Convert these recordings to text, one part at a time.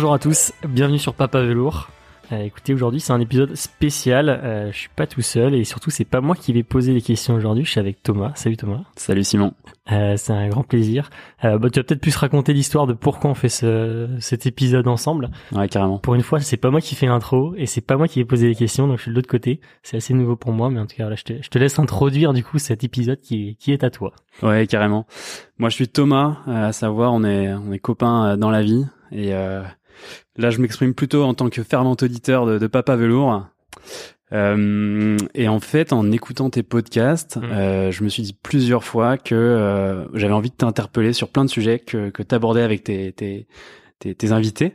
Bonjour à tous, bienvenue sur Papa Velours. Euh, écoutez, aujourd'hui c'est un épisode spécial. Euh, je suis pas tout seul et surtout c'est pas moi qui vais poser les questions aujourd'hui. Je suis avec Thomas. Salut Thomas. Salut Simon. Euh, c'est un grand plaisir. Euh, bah, tu vas peut-être plus raconter l'histoire de pourquoi on fait ce, cet épisode ensemble. Ouais, carrément. Pour une fois, c'est pas moi qui fais l'intro et c'est pas moi qui vais poser les questions, donc je suis de l'autre côté. C'est assez nouveau pour moi, mais en tout cas, là, je te, je te laisse introduire du coup cet épisode qui, qui est à toi. Ouais, carrément. Moi, je suis Thomas. euh, à savoir, on est on est copains euh, dans la vie et euh, là, je m'exprime plutôt en tant que fervent auditeur de, de Papa Velours. Euh, et en fait, en écoutant tes podcasts, Mm. euh, je me suis dit plusieurs fois que euh, j'avais envie de t'interpeller sur plein de sujets que, que tu abordais avec tes, tes, tes, tes invités.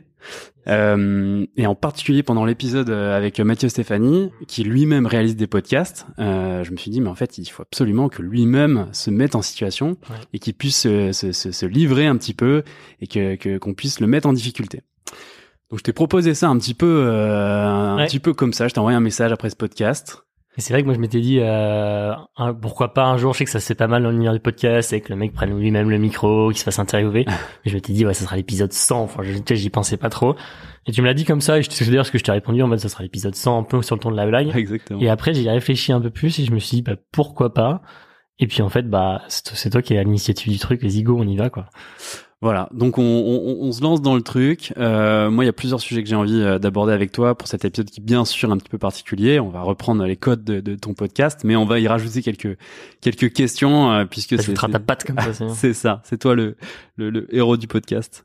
Euh, et en particulier pendant l'épisode euh, avec Mathieu Stéphanie, qui lui-même réalise des podcasts, euh, je me suis dit, mais en fait, il faut absolument que lui-même se mette en situation Ouais. et qu'il puisse se, se, se, se livrer un petit peu et que que- qu'on puisse le mettre en difficulté. Donc je t'ai proposé ça un petit peu, euh, un Ouais. petit peu comme ça. Je t'ai envoyé un message après ce podcast. Et c'est vrai que moi je m'étais dit euh, un- pourquoi pas un jour, je sais que ça se fait pas mal dans l'univers du podcast et que le mec prenne lui-même le micro, qu'il se fasse interviewer. mais je m'étais dit ouais ça sera l'épisode 100, enfin j'y pensais pas trop. Et tu me l'as dit comme ça et je te sais d'ailleurs ce que je t'ai répondu en mode ça sera l'épisode 100 un peu sur le ton de la blague. Exactement. Et après j'y ai réfléchi un peu plus et je me suis dit bah pourquoi pas? Et puis en fait bah c'est c'est toi qui es à l'initiative du truc, les go on y va quoi. Voilà, donc on, on, on se lance dans le truc. Euh, moi, il y a plusieurs sujets que j'ai envie euh, d'aborder avec toi pour cet épisode qui est bien sûr un petit peu particulier. On va reprendre les codes de, de ton podcast, mais on va y rajouter quelques quelques questions euh, puisque Ça c'est ta patte comme ça. c'est- ça, c'est toi le, le le héros du podcast.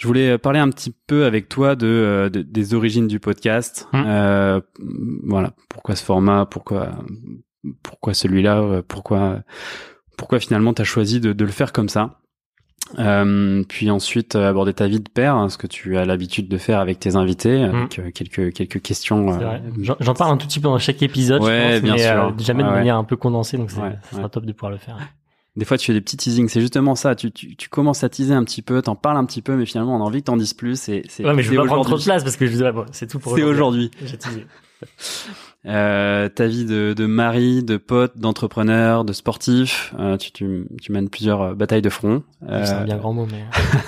Je voulais parler un petit peu avec toi de, euh, de- des origines du podcast. Hum. Euh, voilà, pourquoi ce format, pourquoi pourquoi celui-là, euh, pourquoi pourquoi finalement t'as choisi de, de le faire comme ça? Euh, puis ensuite euh, aborder ta vie de père, hein, ce que tu as l'habitude de faire avec tes invités, avec euh, quelques quelques questions. Euh. J'en parle un tout petit peu dans chaque épisode, Ouais, je pense, bien mais sûr. euh, jamais de ouais. manière un peu condensée, donc c'est- Ouais, ça sera top de pouvoir le faire. Des fois, tu fais des petits teasings. C'est justement ça. Tu, tu, tu commences à teaser un petit peu, t'en parles un petit peu, mais finalement, on a envie que t'en dises plus. C'est, c'est, Ouais, mais je veux pas prendre trop de aujourd'hui. place parce que je dirais, bon, c'est tout pour C'est aujourd'hui. J'ai teasé. Euh, ta vie de, de mari, de pote, d'entrepreneur, de sportif. Euh, tu, tu, tu mènes plusieurs euh, batailles de front. Euh, C'est un bien grand mot, mais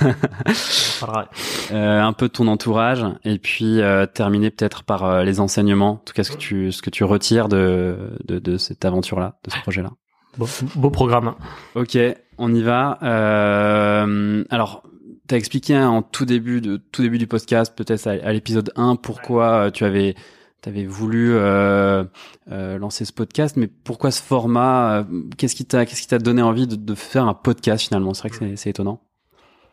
euh, un peu de ton entourage, et puis euh, terminer peut-être par euh, les enseignements. En tout cas, ce que tu, ce que tu retires de, de, de cette aventure-là, de ce projet-là. Beau, beau programme. Ok, on y va. Euh, alors, tu as expliqué hein, en tout début, de, tout début du podcast, peut-être à, à l'épisode 1, pourquoi euh, tu avais, avais voulu euh, euh, lancer ce podcast, mais pourquoi ce format euh, Qu'est-ce qui t'a qu'est-ce qui t'a donné envie de, de faire un podcast finalement? C'est vrai que c'est- étonnant.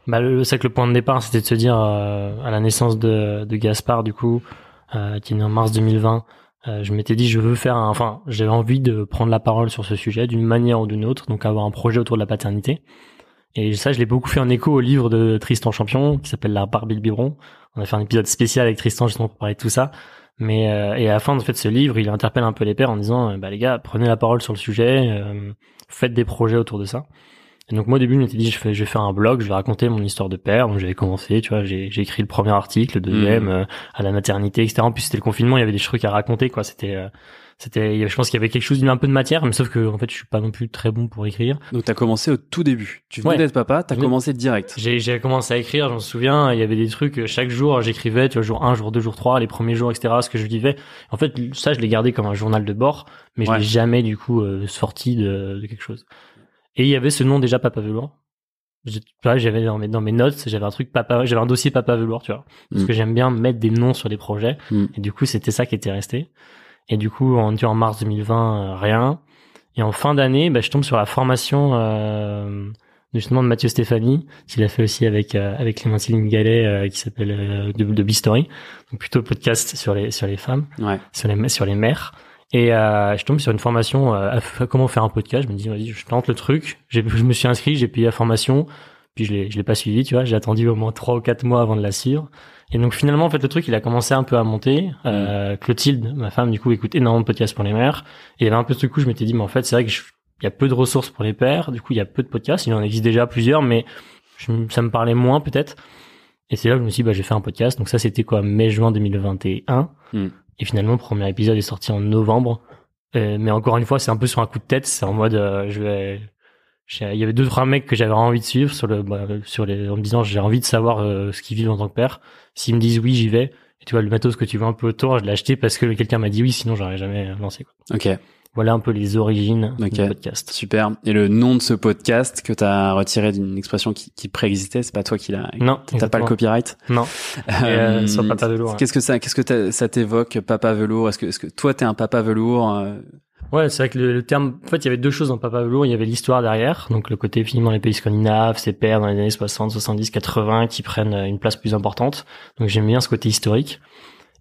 Bah, le, c'est que le point de départ, c'était de se dire, euh, à la naissance de, de Gaspard, du coup, euh, qui est né en mars 2020, euh, je m'étais dit, je veux faire un, enfin, j'avais envie de prendre la parole sur ce sujet d'une manière ou d'une autre, donc avoir un projet autour de la paternité. Et ça, je l'ai beaucoup fait en écho au livre de Tristan Champion, qui s'appelle La Barbie le biberon. On a fait un épisode spécial avec Tristan justement pour parler de tout ça. Mais euh, et à la fin de fait ce livre, il interpelle un peu les pères en disant, euh, bah les gars, prenez la parole sur le sujet, euh, faites des projets autour de ça. Et donc moi au début je m'étais dit je, fais, je vais faire un blog, je vais raconter mon histoire de père. Donc j'avais commencé, tu vois, j'ai j'ai écrit le premier article, le deuxième Mhm. euh, à la maternité, etc. En plus c'était le confinement, il y avait des trucs à raconter, quoi. C'était, euh, c'était, je pense qu'il y avait quelque chose d'un peu de matière, mais sauf que en fait je suis pas non plus très bon pour écrire. Donc, tu as commencé au tout début. Tu venais Ouais. d'être papa, tu as Je venais- commencé direct. J'ai j'ai commencé à écrire, je me souviens, il y avait des trucs, chaque jour j'écrivais, tu vois, jour 1, jour 2, jour 3, les premiers jours, etc., ce que je vivais. En fait, ça, je l'ai gardé comme un journal de bord, mais je l'ai jamais, du coup, euh, sorti de, de quelque chose. Et il y avait ce nom déjà, Papa Velours. J'ai- tu vois, J'avais dans mes, dans mes notes, j'avais un truc Papa, j'avais un dossier Papa Velours, tu vois. Parce Mm. que j'aime bien mettre des noms sur les projets. Mm. Et du coup, c'était ça qui était resté. Et du coup, vois, en mars 2020, euh, rien. Et en fin d'année, bah, je tombe sur la formation euh, justement de Mathieu Stéphanie, qu'il a fait aussi avec euh, avec Clémentine Gallet, euh, qui s'appelle euh, de, de Bistory, donc plutôt podcast sur les sur les femmes, Ouais. sur les sur les mères. Et euh, je tombe sur une formation euh, à à comment faire un podcast. Je me dis vas-y, je tente le truc. Je me suis inscrit, j'ai payé la formation, puis je l'ai je l'ai pas suivi, tu vois. J'ai attendu au moins trois ou quatre mois avant de la suivre. Et donc finalement, en fait, le truc, il a commencé un peu à monter. Euh, Clotilde, ma femme, du coup, écoute énormément de podcasts pour les mères. Et il y avait un peu ce coup, je m'étais dit, mais en fait, c'est vrai que je- il y a peu de ressources pour les pères. Du coup, il y a peu de podcasts. Il en existe déjà plusieurs, mais je- ça me parlait moins peut-être. Et c'est là que je me suis dit, bah, j'ai fait un podcast. Donc ça, c'était quoi, mai-juin 2021. Mm. Et finalement, le premier épisode est sorti en novembre. Euh, mais encore une fois, c'est un peu sur un coup de tête. C'est en mode, euh, je vais, il y avait deux trois mecs que j'avais envie de suivre sur le bah, sur les en me disant j'ai envie de savoir euh, ce qu'ils vivent en tant que père. S'ils me disent oui j'y vais. Et tu vois le matos que tu vois un peu autour je l'ai acheté parce que quelqu'un m'a dit oui sinon j'aurais jamais lancé quoi. Ok. Voilà un peu les origines du podcast. Super. Et le nom de ce podcast que tu as retiré d'une expression qui, qui préexistait c'est pas toi qui l'a non t'as pas le copyright non. Euh, euh, sur papa velours hein. qu'est-ce que ça qu'est-ce que ça t'évoque papa velours? Est-ce que est-ce que toi t'es un papa velours euh, Ouais, c'est vrai que le, terme, en fait, il y avait deux choses dans Papa Velours. Il y avait l'histoire derrière, donc le côté film dans les pays scandinaves, ses pères dans les années 60, 70, 80 qui prennent euh, une place plus importante. Donc j'aime bien ce côté historique.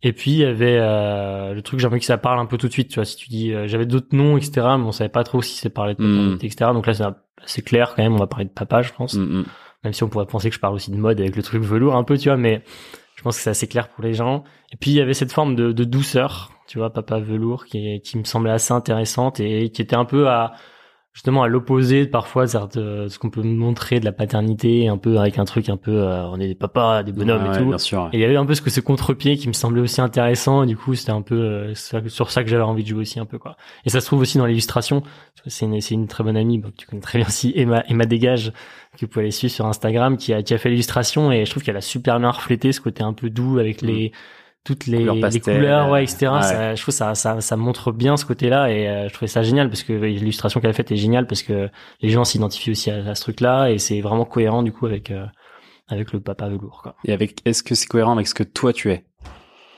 Et puis il y avait euh, le truc, j'ai envie que ça parle un peu tout de suite. Tu vois, si tu dis, euh, j'avais d'autres noms, etc., mais on savait pas trop si c'est parler de paternité, etc. Donc là, c'est clair quand même. On va parler de papa, je pense. Hmm, hmm. Même si on pourrait penser que je parle aussi de mode avec le truc velours un peu, tu vois, mais je pense que c'est assez clair pour les gens. Et puis il y avait cette forme de, de douceur tu vois, Papa Velours, qui, qui me semblait assez intéressante et qui était un peu à justement à l'opposé parfois de ce qu'on peut montrer de la paternité, un peu avec un truc un peu, euh, on est des papas, des bonhommes et tout. Bien sûr, Et il y avait un peu ce que ce contre-pied qui me semblait aussi intéressant. Et du coup, c'était un peu euh, sur ça que j'avais envie de jouer aussi un peu quoi. Et ça se trouve aussi dans l'illustration. C'est une, c'est une très bonne amie, tu connais très bien aussi Emma, Emma Dégage, que vous pouvez aller suivre sur Instagram, qui a, qui a fait l'illustration et je trouve qu'elle a super bien reflété ce côté un peu doux avec mm. les toutes les couleurs, les couleurs ouais, etc. Ça, je trouve ça, ça, ça montre bien ce côté-là et euh, je trouvais ça génial parce que l'illustration qu'elle a faite est géniale parce que les gens s'identifient aussi à, ce truc-là et c'est vraiment cohérent du coup avec euh, avec le papa velours. Quoi. Et avec, est-ce que c'est cohérent avec ce que toi tu es?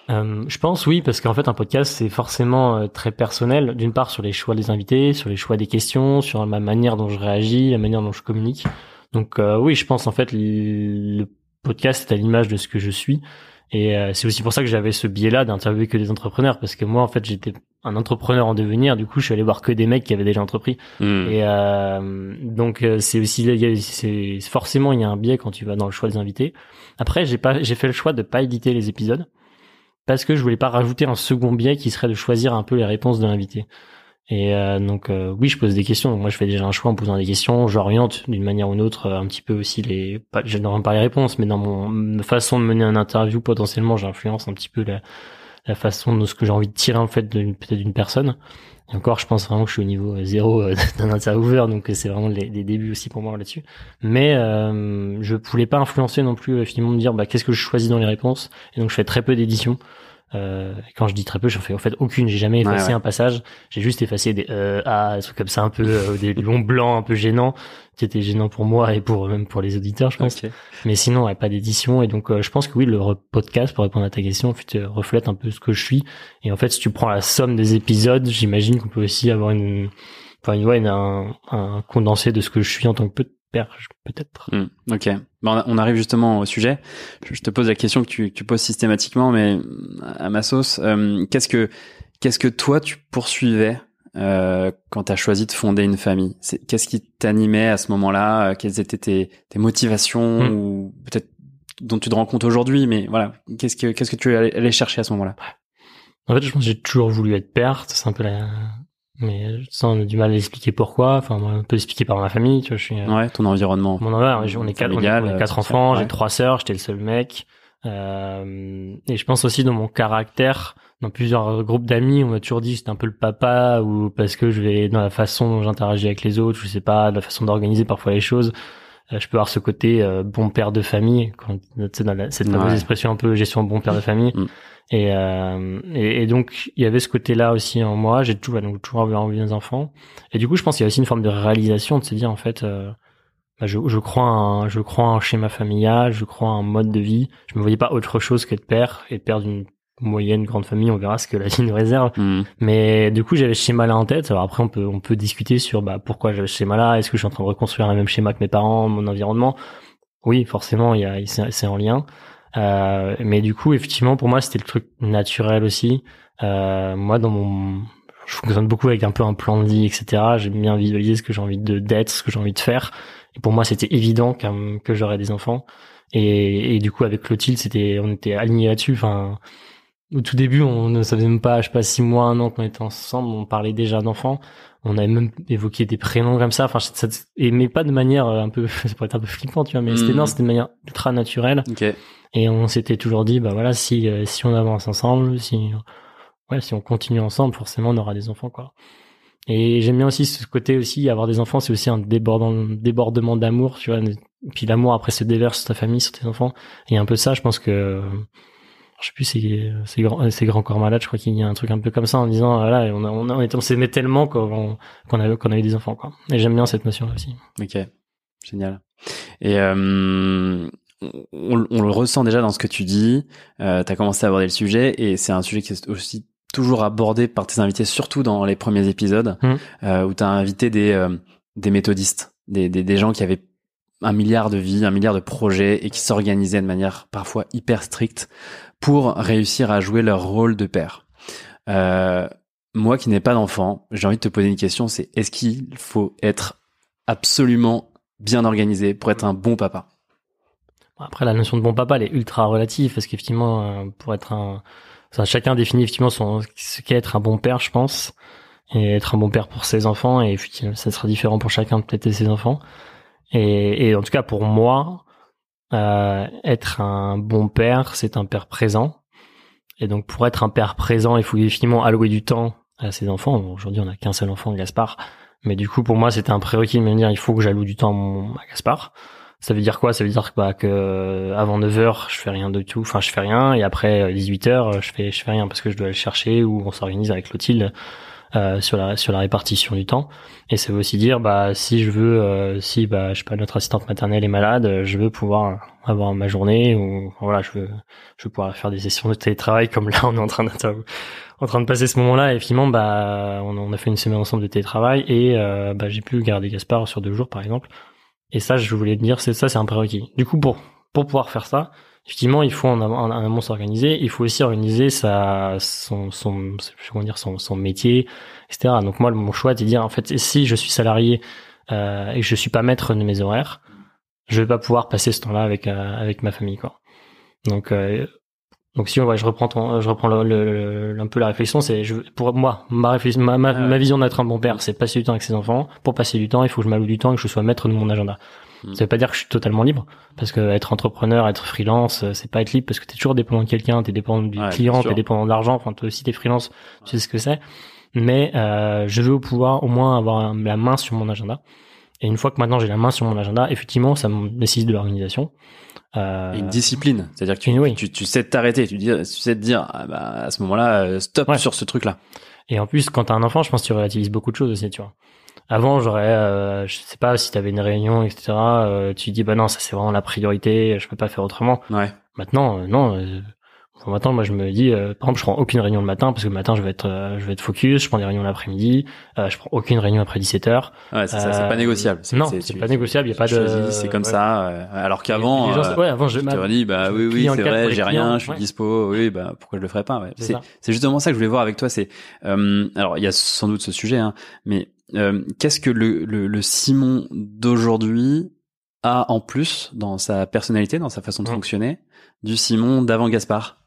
Euh, je pense oui parce qu'en fait un podcast c'est forcément euh, très personnel d'une part sur les choix des invités sur les choix des questions sur ma manière dont je réagis la manière dont je communique donc oui je pense en fait le podcast est à l'image de ce que je suis et euh, c'est aussi pour ça que j'avais ce biais-là d'interviewer que des entrepreneurs, parce que moi, en fait, j'étais un entrepreneur en devenir. Du coup, je suis allé voir que des mecs qui avaient déjà entrepris. Hmm. Et euh, donc, euh, c'est aussi, c'est forcément, il y a un biais quand tu vas dans le choix des invités. Après, j'ai pas, j'ai fait le choix de pas éditer les épisodes parce que je voulais pas rajouter un second biais qui serait de choisir un peu les réponses de l'invité. Et euh, donc euh, oui, je pose des questions. Moi, je fais déjà un choix en posant des questions. J'oriente d'une manière ou d'une autre un petit peu aussi les. Pas, je n'aurai pas les réponses, mais dans mon façon de mener un interview, potentiellement, j'influence un petit peu la, la façon de ce que j'ai envie de tirer en fait peut-être d'une personne. Et encore, je pense vraiment que je suis au niveau zéro euh, d'un intervieweur, donc c'est vraiment les, débuts aussi pour moi là-dessus. Mais euh, je voulais pas influencer non plus finalement me dire bah qu'est-ce que je choisis dans les réponses. Et donc je fais très peu d'éditions. Euh, quand je dis très peu, j'en fais en fait aucune. J'ai jamais effacé un passage. J'ai juste effacé des euh, ah, des trucs comme ça un peu euh, des longs blancs un peu gênants qui étaient gênants pour moi et pour même pour les auditeurs, je pense. Mais sinon, ouais, pas d'édition. Et donc, euh, je pense que oui, le podcast, pour répondre à ta question, euh, reflète un peu ce que je suis. Et en fait, si tu prends la somme des épisodes, j'imagine qu'on peut aussi avoir une, enfin, ouais, un, un condensé de ce que je suis en tant que père, peut-être. Hmm, ok. Bon, on arrive justement au sujet. Je te pose la question que tu, tu poses systématiquement, mais à ma sauce, euh, qu'est-ce que qu'est-ce que toi tu poursuivais euh, quand tu as choisi de fonder une famille? Qu'est-ce qui t'animait à ce moment-là? Quelles étaient tes, tes motivations hmm. ou peut-être dont tu te rends compte aujourd'hui Mais voilà, qu'est-ce que qu'est-ce que tu allais chercher à ce moment-là? En fait, je pense que j'ai toujours voulu être père. C'est un peu la, mais ça on a du mal à expliquer pourquoi. Enfin on peut expliquer par ma famille tu vois je suis euh, ouais ton environnement. mon environnement. On est quatre, on est, quatre enfants j'ai trois sœurs j'étais le seul mec. Euh, et je pense aussi dans mon caractère dans plusieurs groupes d'amis on m'a toujours dit c'est un peu le papa ou parce que je vais dans la façon dont j'interagis avec les autres je sais pas la façon d'organiser parfois les choses. Euh, je peux avoir ce côté euh, bon père de famille quand tu sais dans la, cette fameuse expression un peu gestion bon père de famille. Mm. Et, euh, et, et, donc il y avait ce côté-là aussi en moi. J'ai toujours, donc toujours envie des enfants. Et du coup, je pense qu'il y a aussi une forme de réalisation de se dire en fait, euh, bah, je, je crois un, je crois un schéma familial, je crois un mode de vie. Je me voyais pas autre chose que de père et de père d'une moyenne grande famille. On verra ce que la vie nous réserve. Mmh. Mais du coup, j'avais ce schéma-là en tête. Alors après, on peut on peut discuter sur bah pourquoi j'avais ce schéma-là. Est-ce que je suis en train de reconstruire le même schéma que mes parents, mon environnement? Oui, forcément, il y a c'est en lien. Euh, mais du coup, effectivement, pour moi, c'était le truc naturel aussi. Euh, moi, dans mon, je fonctionne beaucoup avec un peu un plan de vie, etc. J'aime bien visualiser ce que j'ai envie de d'être, ce que j'ai envie de faire. Et pour moi, c'était évident que, que j'aurais des enfants. Et, et, du coup, avec Clotilde, c'était, on était alignés là-dessus. Enfin, au tout début, on ne savait même pas, je sais pas, six mois, un an qu'on était ensemble, on parlait déjà d'enfants. On avait même évoqué des prénoms comme ça. Enfin, ça, et mais pas de manière euh, un peu, ça pourrait être un peu flippant, tu vois, mais c'était mhm. non, c'était de manière ultra naturelle. Okay. Et on s'était toujours dit, bah voilà, si si on avance ensemble, si ouais, si on continue ensemble, forcément, on aura des enfants, quoi. Et j'aime bien aussi ce côté aussi, avoir des enfants, c'est aussi un débordement, débordement d'amour, tu vois. Et puis l'amour après se déverse sur ta famille, sur tes enfants. Et un peu ça, je pense que, je sais plus, c'est, c'est grand, c'est grand corps malade, je crois qu'il y a un truc un peu comme ça en disant, voilà, on a, on, a, on s'aimait tellement qu'on, qu'on a, qu'on a eu des enfants, quoi. Et j'aime bien cette notion aussi. Ok. Génial. Et, euh, on, on, le ressent déjà dans ce que tu dis. Euh, tu as commencé à aborder le sujet et c'est un sujet qui est aussi toujours abordé par tes invités, surtout dans les premiers épisodes, mmh. euh, où tu as invité des, euh, des méthodistes, des, des, des, gens qui avaient un milliard de vies, un milliard de projets et qui s'organisaient de manière parfois hyper stricte pour réussir à jouer leur rôle de père. Euh, moi qui n'ai pas d'enfant, j'ai envie de te poser une question, c'est est-ce qu'il faut être absolument bien organisé pour être un bon papa? Après, la notion de bon papa, elle est ultra relative parce qu'effectivement, euh, pour être un chacun définit effectivement ce qu'est être un bon père, je pense, et être un bon père pour ses enfants, et ça sera différent pour chacun peut-être ses enfants. Et, et, en tout cas, pour moi, euh, être un bon père, c'est un père présent. Et donc, pour être un père présent, il faut définitivement allouer du temps à ses enfants. Aujourd'hui, on a qu'un seul enfant, Gaspard. Mais du coup, pour moi, c'était un prérequis de me dire, il faut que j'alloue du temps à, Gaspard. Ça veut dire quoi? Ça veut dire bah, que avant 9 h je fais rien de tout. Enfin, je fais rien. Et après 18 h je fais je fais rien parce que je dois aller le chercher ou on s'organise avec Clotilde euh, sur la sur la répartition du temps. Et ça veut aussi dire bah si je veux euh, si bah je sais pas notre assistante maternelle est malade, je veux pouvoir avoir ma journée ou voilà je veux je veux pouvoir faire des sessions de télétravail comme là on est en train de en train de passer ce moment-là et finalement bah on, on, a fait une semaine ensemble de télétravail et euh, bah j'ai pu garder Gaspard sur deux jours par exemple et ça, je voulais te dire, c'est ça, c'est un prérequis. Du coup, pour pour pouvoir faire ça, effectivement, il faut en amont s'organiser. Il faut aussi organiser sa son son comment dire son son métier, etc. Donc moi, mon choix, c'est de dire en fait, si je suis salarié euh, et que je suis pas maître de mes horaires, je vais pas pouvoir passer ce temps-là avec euh, avec ma famille, quoi. Donc euh, donc si ouais, je reprends ton, je reprends le, un peu la réflexion, c'est je, pour moi ma, réflexion, ma, ma, ma vision d'être un bon père, c'est passer du temps avec ses enfants. Pour passer du temps, il faut que je m'alloue du temps et que je sois maître de mon agenda. Hmm. Ça veut pas dire que je suis totalement libre, parce que être entrepreneur, être freelance, euh, c'est pas être libre, parce que t'es toujours dépendant de quelqu'un, t'es dépendant du client, t'es dépendant de l'argent. Enfin, toi aussi t'es freelance, tu sais ce que c'est. Mais euh, je veux pouvoir au moins avoir la main sur mon agenda. Et une fois que maintenant j'ai la main sur mon agenda, effectivement, ça me nécessite de l'organisation. Euh... une discipline, c'est-à-dire que tu, tu, tu, sais t'arrêter, tu, dis, tu sais te dire, ah bah, à ce moment-là, euh, stop sur ce truc-là. Et en plus, quand t'as un enfant, je pense que tu relativises beaucoup de choses aussi, tu vois. Avant, j'aurais, euh, je sais pas, si t'avais une réunion, etc., euh, tu dis, bah non, ça c'est vraiment la priorité, je peux pas faire autrement. Ouais. Maintenant, euh, non, maintenant, moi, je me dis, euh, par exemple, je prends aucune réunion le matin parce que le matin, je vais être, euh, je vais être focus. Je prends des réunions l'après-midi. Euh, je prends aucune réunion après 17 heures. Ouais, c'est ça. C'est pas négociable. Non, c'est pas négociable. Il y a pas de. C'est comme ça. alors qu'avant, ouais, avant, je te dit, bah oui, oui, c'est vrai, j'ai rien, je suis dispo. Oui, bah pourquoi je le ferais pas ouais. C'est justement ça que je voulais voir avec toi. C'est, alors, il y a sans doute ce sujet, hein, mais qu'est-ce que le, le, le Simon d'aujourd'hui a en plus dans sa personnalité, dans sa façon de mmh. fonctionner, du Simon d'avant Gaspard?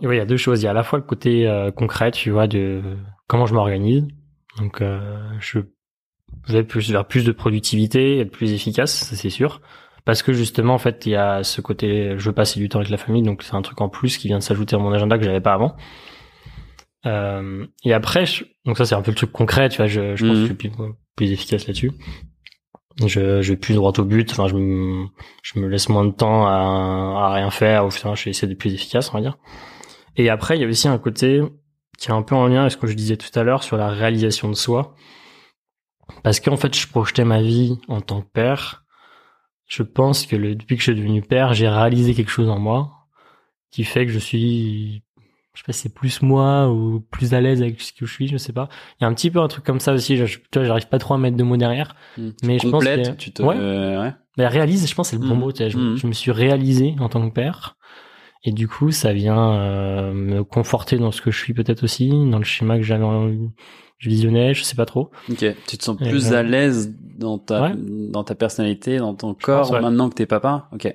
Il y a deux choses. Il y a à la fois le côté euh, concret, tu vois, de comment je m'organise. Donc, euh, je vais plus vers plus de productivité, être plus efficace, ça c'est sûr. Parce que justement, en fait, il y a ce côté, je veux passer du temps avec la famille, donc c'est un truc en plus qui vient de s'ajouter à mon agenda que j'avais pas avant. Euh, et après, donc ça c'est un peu le truc concret, tu vois, je, je pense que je suis plus, plus efficace là-dessus. Je, je vais plus droit au but, enfin je me, je me laisse moins de temps à, à rien faire, ou enfin, je vais essayer d'être plus efficace, on va dire. Et après, il y a aussi un côté qui est un peu en lien avec ce que je disais tout à l'heure sur la réalisation de soi. Parce qu'en fait, je projetais ma vie en tant que père. Je pense que le, depuis que je suis devenu père, j'ai réalisé quelque chose en moi qui fait que je suis, je sais pas, c'est plus moi ou plus à l'aise avec ce que je suis, je sais pas. Il y a un petit peu un truc comme ça aussi. Je, tu vois, j'arrive pas trop à mettre de mots derrière, hmm. mais je pense que tu te, ouais. Euh, Mais réalise, je pense c'est le bon hmm. mot. Tu vois, je, hmm. je, me suis réalisé en tant que père. Et du coup, ça vient euh, me conforter dans ce que je suis peut-être aussi, dans le schéma que j'avais je visionnais, je sais pas trop. Ok, tu te sens plus à l'aise dans ta dans ta personnalité, dans ton corps maintenant que t'es papa? Ok.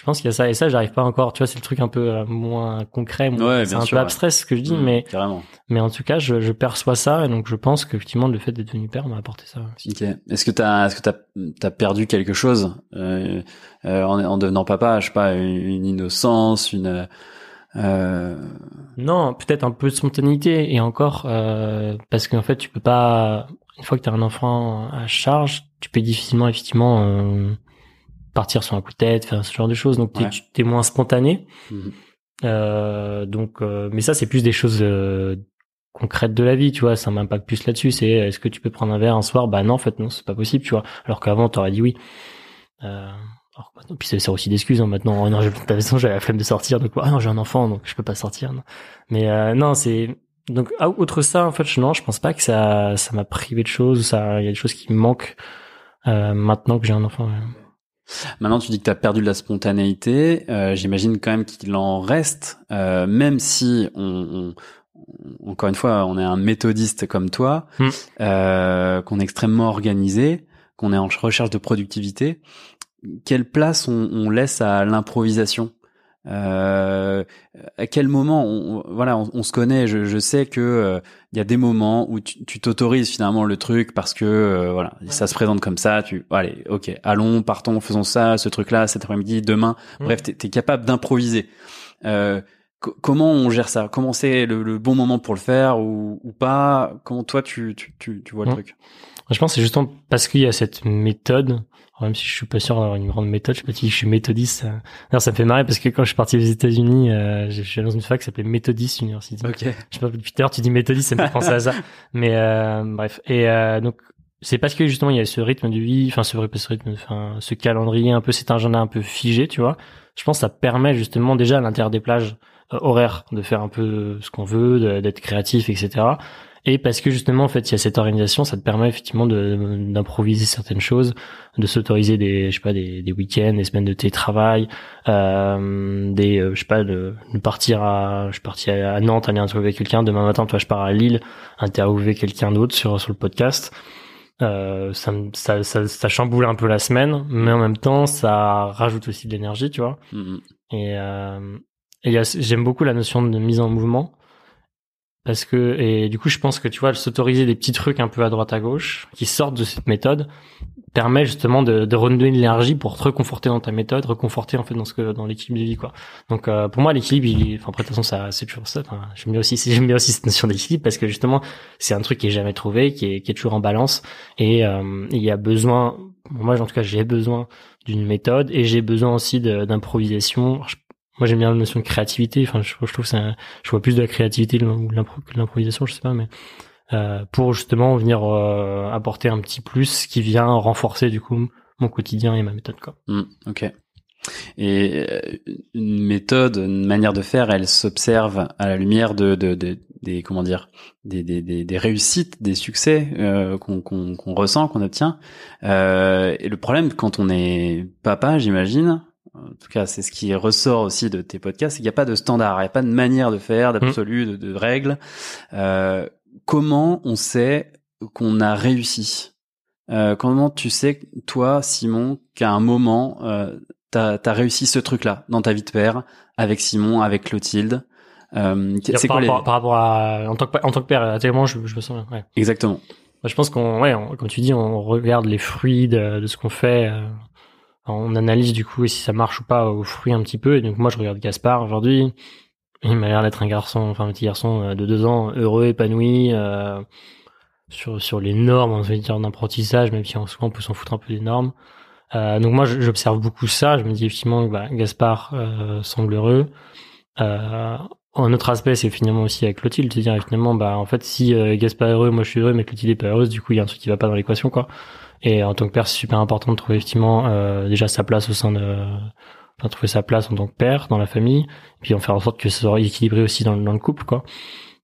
Je pense qu'il y a ça et ça, j'arrive pas encore. Tu vois, c'est le truc un peu euh, moins concret, moins, c'est un peu abstrait ce que je dis, mmh, mais carrément. Mais en tout cas, je, je perçois ça et donc je pense qu'effectivement le fait d'être devenu père m'a apporté ça. Ok. Est-ce que t'as est-ce que t'as as perdu quelque chose euh, euh, en, en devenant papa Je sais pas, une, innocence, une Non, peut-être un peu de spontanéité et encore parce qu'en fait tu peux pas une fois que tu as un enfant à charge, tu peux difficilement effectivement partir sur un coup de tête, faire ce genre de choses. Donc tu es moins spontané. Mhm. Euh, donc, euh, mais ça c'est plus des choses euh, concrètes de la vie, tu vois. Ça m'impacte plus là-dessus. C'est est-ce que tu peux prendre un verre un soir? Bah non, en fait non, c'est pas possible, tu vois. Alors qu'avant t'aurais dit oui. Euh, alors, puis ça sert aussi d'excuse hein, maintenant. Oh, non, j'ai j'avais la flemme de sortir, donc ah non, j'ai un enfant, donc je peux pas sortir. Non. Mais non, c'est donc ah, outre ça, en fait, non, je pense pas que ça ça m'a privé de choses. Ça, il y a des choses qui me manquent maintenant que j'ai un enfant. Maintenant, tu dis que tu as perdu de la spontanéité. Euh, J'imagine quand même qu'il en reste, euh, même si on, on, encore une fois, on est un méthodiste comme toi, hmm. euh, qu'on est extrêmement organisé, qu'on est en recherche de productivité. Quelle place on, on laisse à l'improvisation? Euh, à quel moment on, voilà on, on se connaît. Je, je sais que euh, il y a des moments où tu t'autorises finalement le truc parce que euh, voilà ça se présente comme ça. Tu allez ok allons partons faisons ça ce truc là cet après-midi demain. Mmh. bref t'es es capable d'improviser. Euh, comment on gère ça? Comment c'est le, bon moment pour le faire ou, ou pas? Comment toi tu tu, tu, tu vois le mmh. truc? Je pense que c'est justement parce qu'il y a cette méthode même si je suis pas sûr d'avoir une grande méthode, je sais pas si je suis méthodiste. Alors ça me fait marrer parce que quand je suis parti aux États-Unis, euh, je suis dans une fac qui s'appelait Methodist University. Ok. Je sais pas depuis tout à l'heure tu dis méthodiste, ça me fait penser à ça. Mais euh, bref. Et euh, donc c'est parce que justement il y a ce rythme de vie, enfin ce, ce rythme, enfin ce calendrier un peu, cet agenda un peu figé, tu vois. Je pense que ça permet justement déjà à l'intérieur des plages euh, horaires de faire un peu ce qu'on veut, d'être créatif, etc. Et parce que justement, en fait, il y a cette organisation, ça te permet effectivement d'improviser certaines choses, de s'autoriser des, je sais pas, des, des week-ends, des semaines de télétravail, euh, des, euh, je sais pas, de, de, partir à, je suis parti à Nantes, aller interviewer quelqu'un. Demain matin, toi, je pars à Lille, interviewer quelqu'un d'autre sur sur le podcast. Euh, ça, ça, ça, ça, chamboule un peu la semaine, mais en même temps, ça rajoute aussi de l'énergie, tu vois. Mm-hmm. Et, euh, et j'aime beaucoup la notion de mise en mouvement parce que et du coup je pense que tu vois s'autoriser des petits trucs un peu à droite à gauche qui sortent de cette méthode permet justement de, de renouveler l'énergie pour te reconforter dans ta méthode reconforter en fait dans ce que dans l'équilibre de vie quoi. Donc euh, pour moi l'équilibre il enfin après de toute façon ça c'est toujours ça. Enfin, j'aime bien aussi j'aime bien aussi cette notion d'équilibre parce que justement c'est un truc qui est jamais trouvé qui est qui est toujours en balance. Et euh, il y a besoin moi en tout cas j'ai besoin d'une méthode et j'ai besoin aussi d'improvisation moi j'aime bien la notion de créativité. Enfin je, trouve ça je vois plus de la créativité que de l'improvisation je sais pas mais euh, pour justement venir euh, apporter un petit plus qui vient renforcer du coup mon quotidien et ma méthode quoi. Mmh, ok. Et euh, une méthode une manière de faire elle s'observe à la lumière de, de, de des comment dire des, des, des, réussites des succès euh, qu'on qu'on ressent qu'on obtient. Euh, et le problème quand on est papa j'imagine en tout cas, c'est ce qui ressort aussi de tes podcasts, c'est qu'il n'y a pas de standard, il n'y a pas de manière de faire, d'absolu, de, de, règles. Euh, comment on sait qu'on a réussi? Euh, Comment tu sais, toi, Simon, qu'à un moment, euh, t'as as réussi ce truc-là dans ta vie de père, avec Simon, avec Clotilde? Euh, c'est quoi par, par, rapport à en tant que en tant que père, actuellement, je, je me sens. Ouais. Exactement. je pense qu'on, ouais, comme tu dis, on regarde les fruits de, de ce qu'on fait. Euh, on analyse du coup si ça marche ou pas au fruit un petit peu. Et donc moi je regarde Gaspard aujourd'hui. Il m'a l'air d'être un garçon, enfin un petit garçon euh, de deux ans, heureux, épanoui, euh, sur sur les normes, on va dire d'apprentissage, même si en souvent on peut s'en foutre un peu des normes. Euh, donc moi j'observe beaucoup ça. Je me dis effectivement que bah, Gaspard semble heureux. un autre aspect, c'est finalement aussi avec Clotilde, cest dire finalement, bah en fait, si Gaspard est heureux, moi je suis heureux, mais Clotilde est pas heureuse, du coup il y a un truc qui va pas dans l'équation, quoi. Et en tant que père, c'est super important de trouver effectivement euh, déjà sa place au sein de, enfin trouver sa place en tant que père dans la famille, et puis en faire en sorte que ça soit équilibré aussi dans, dans le couple, quoi.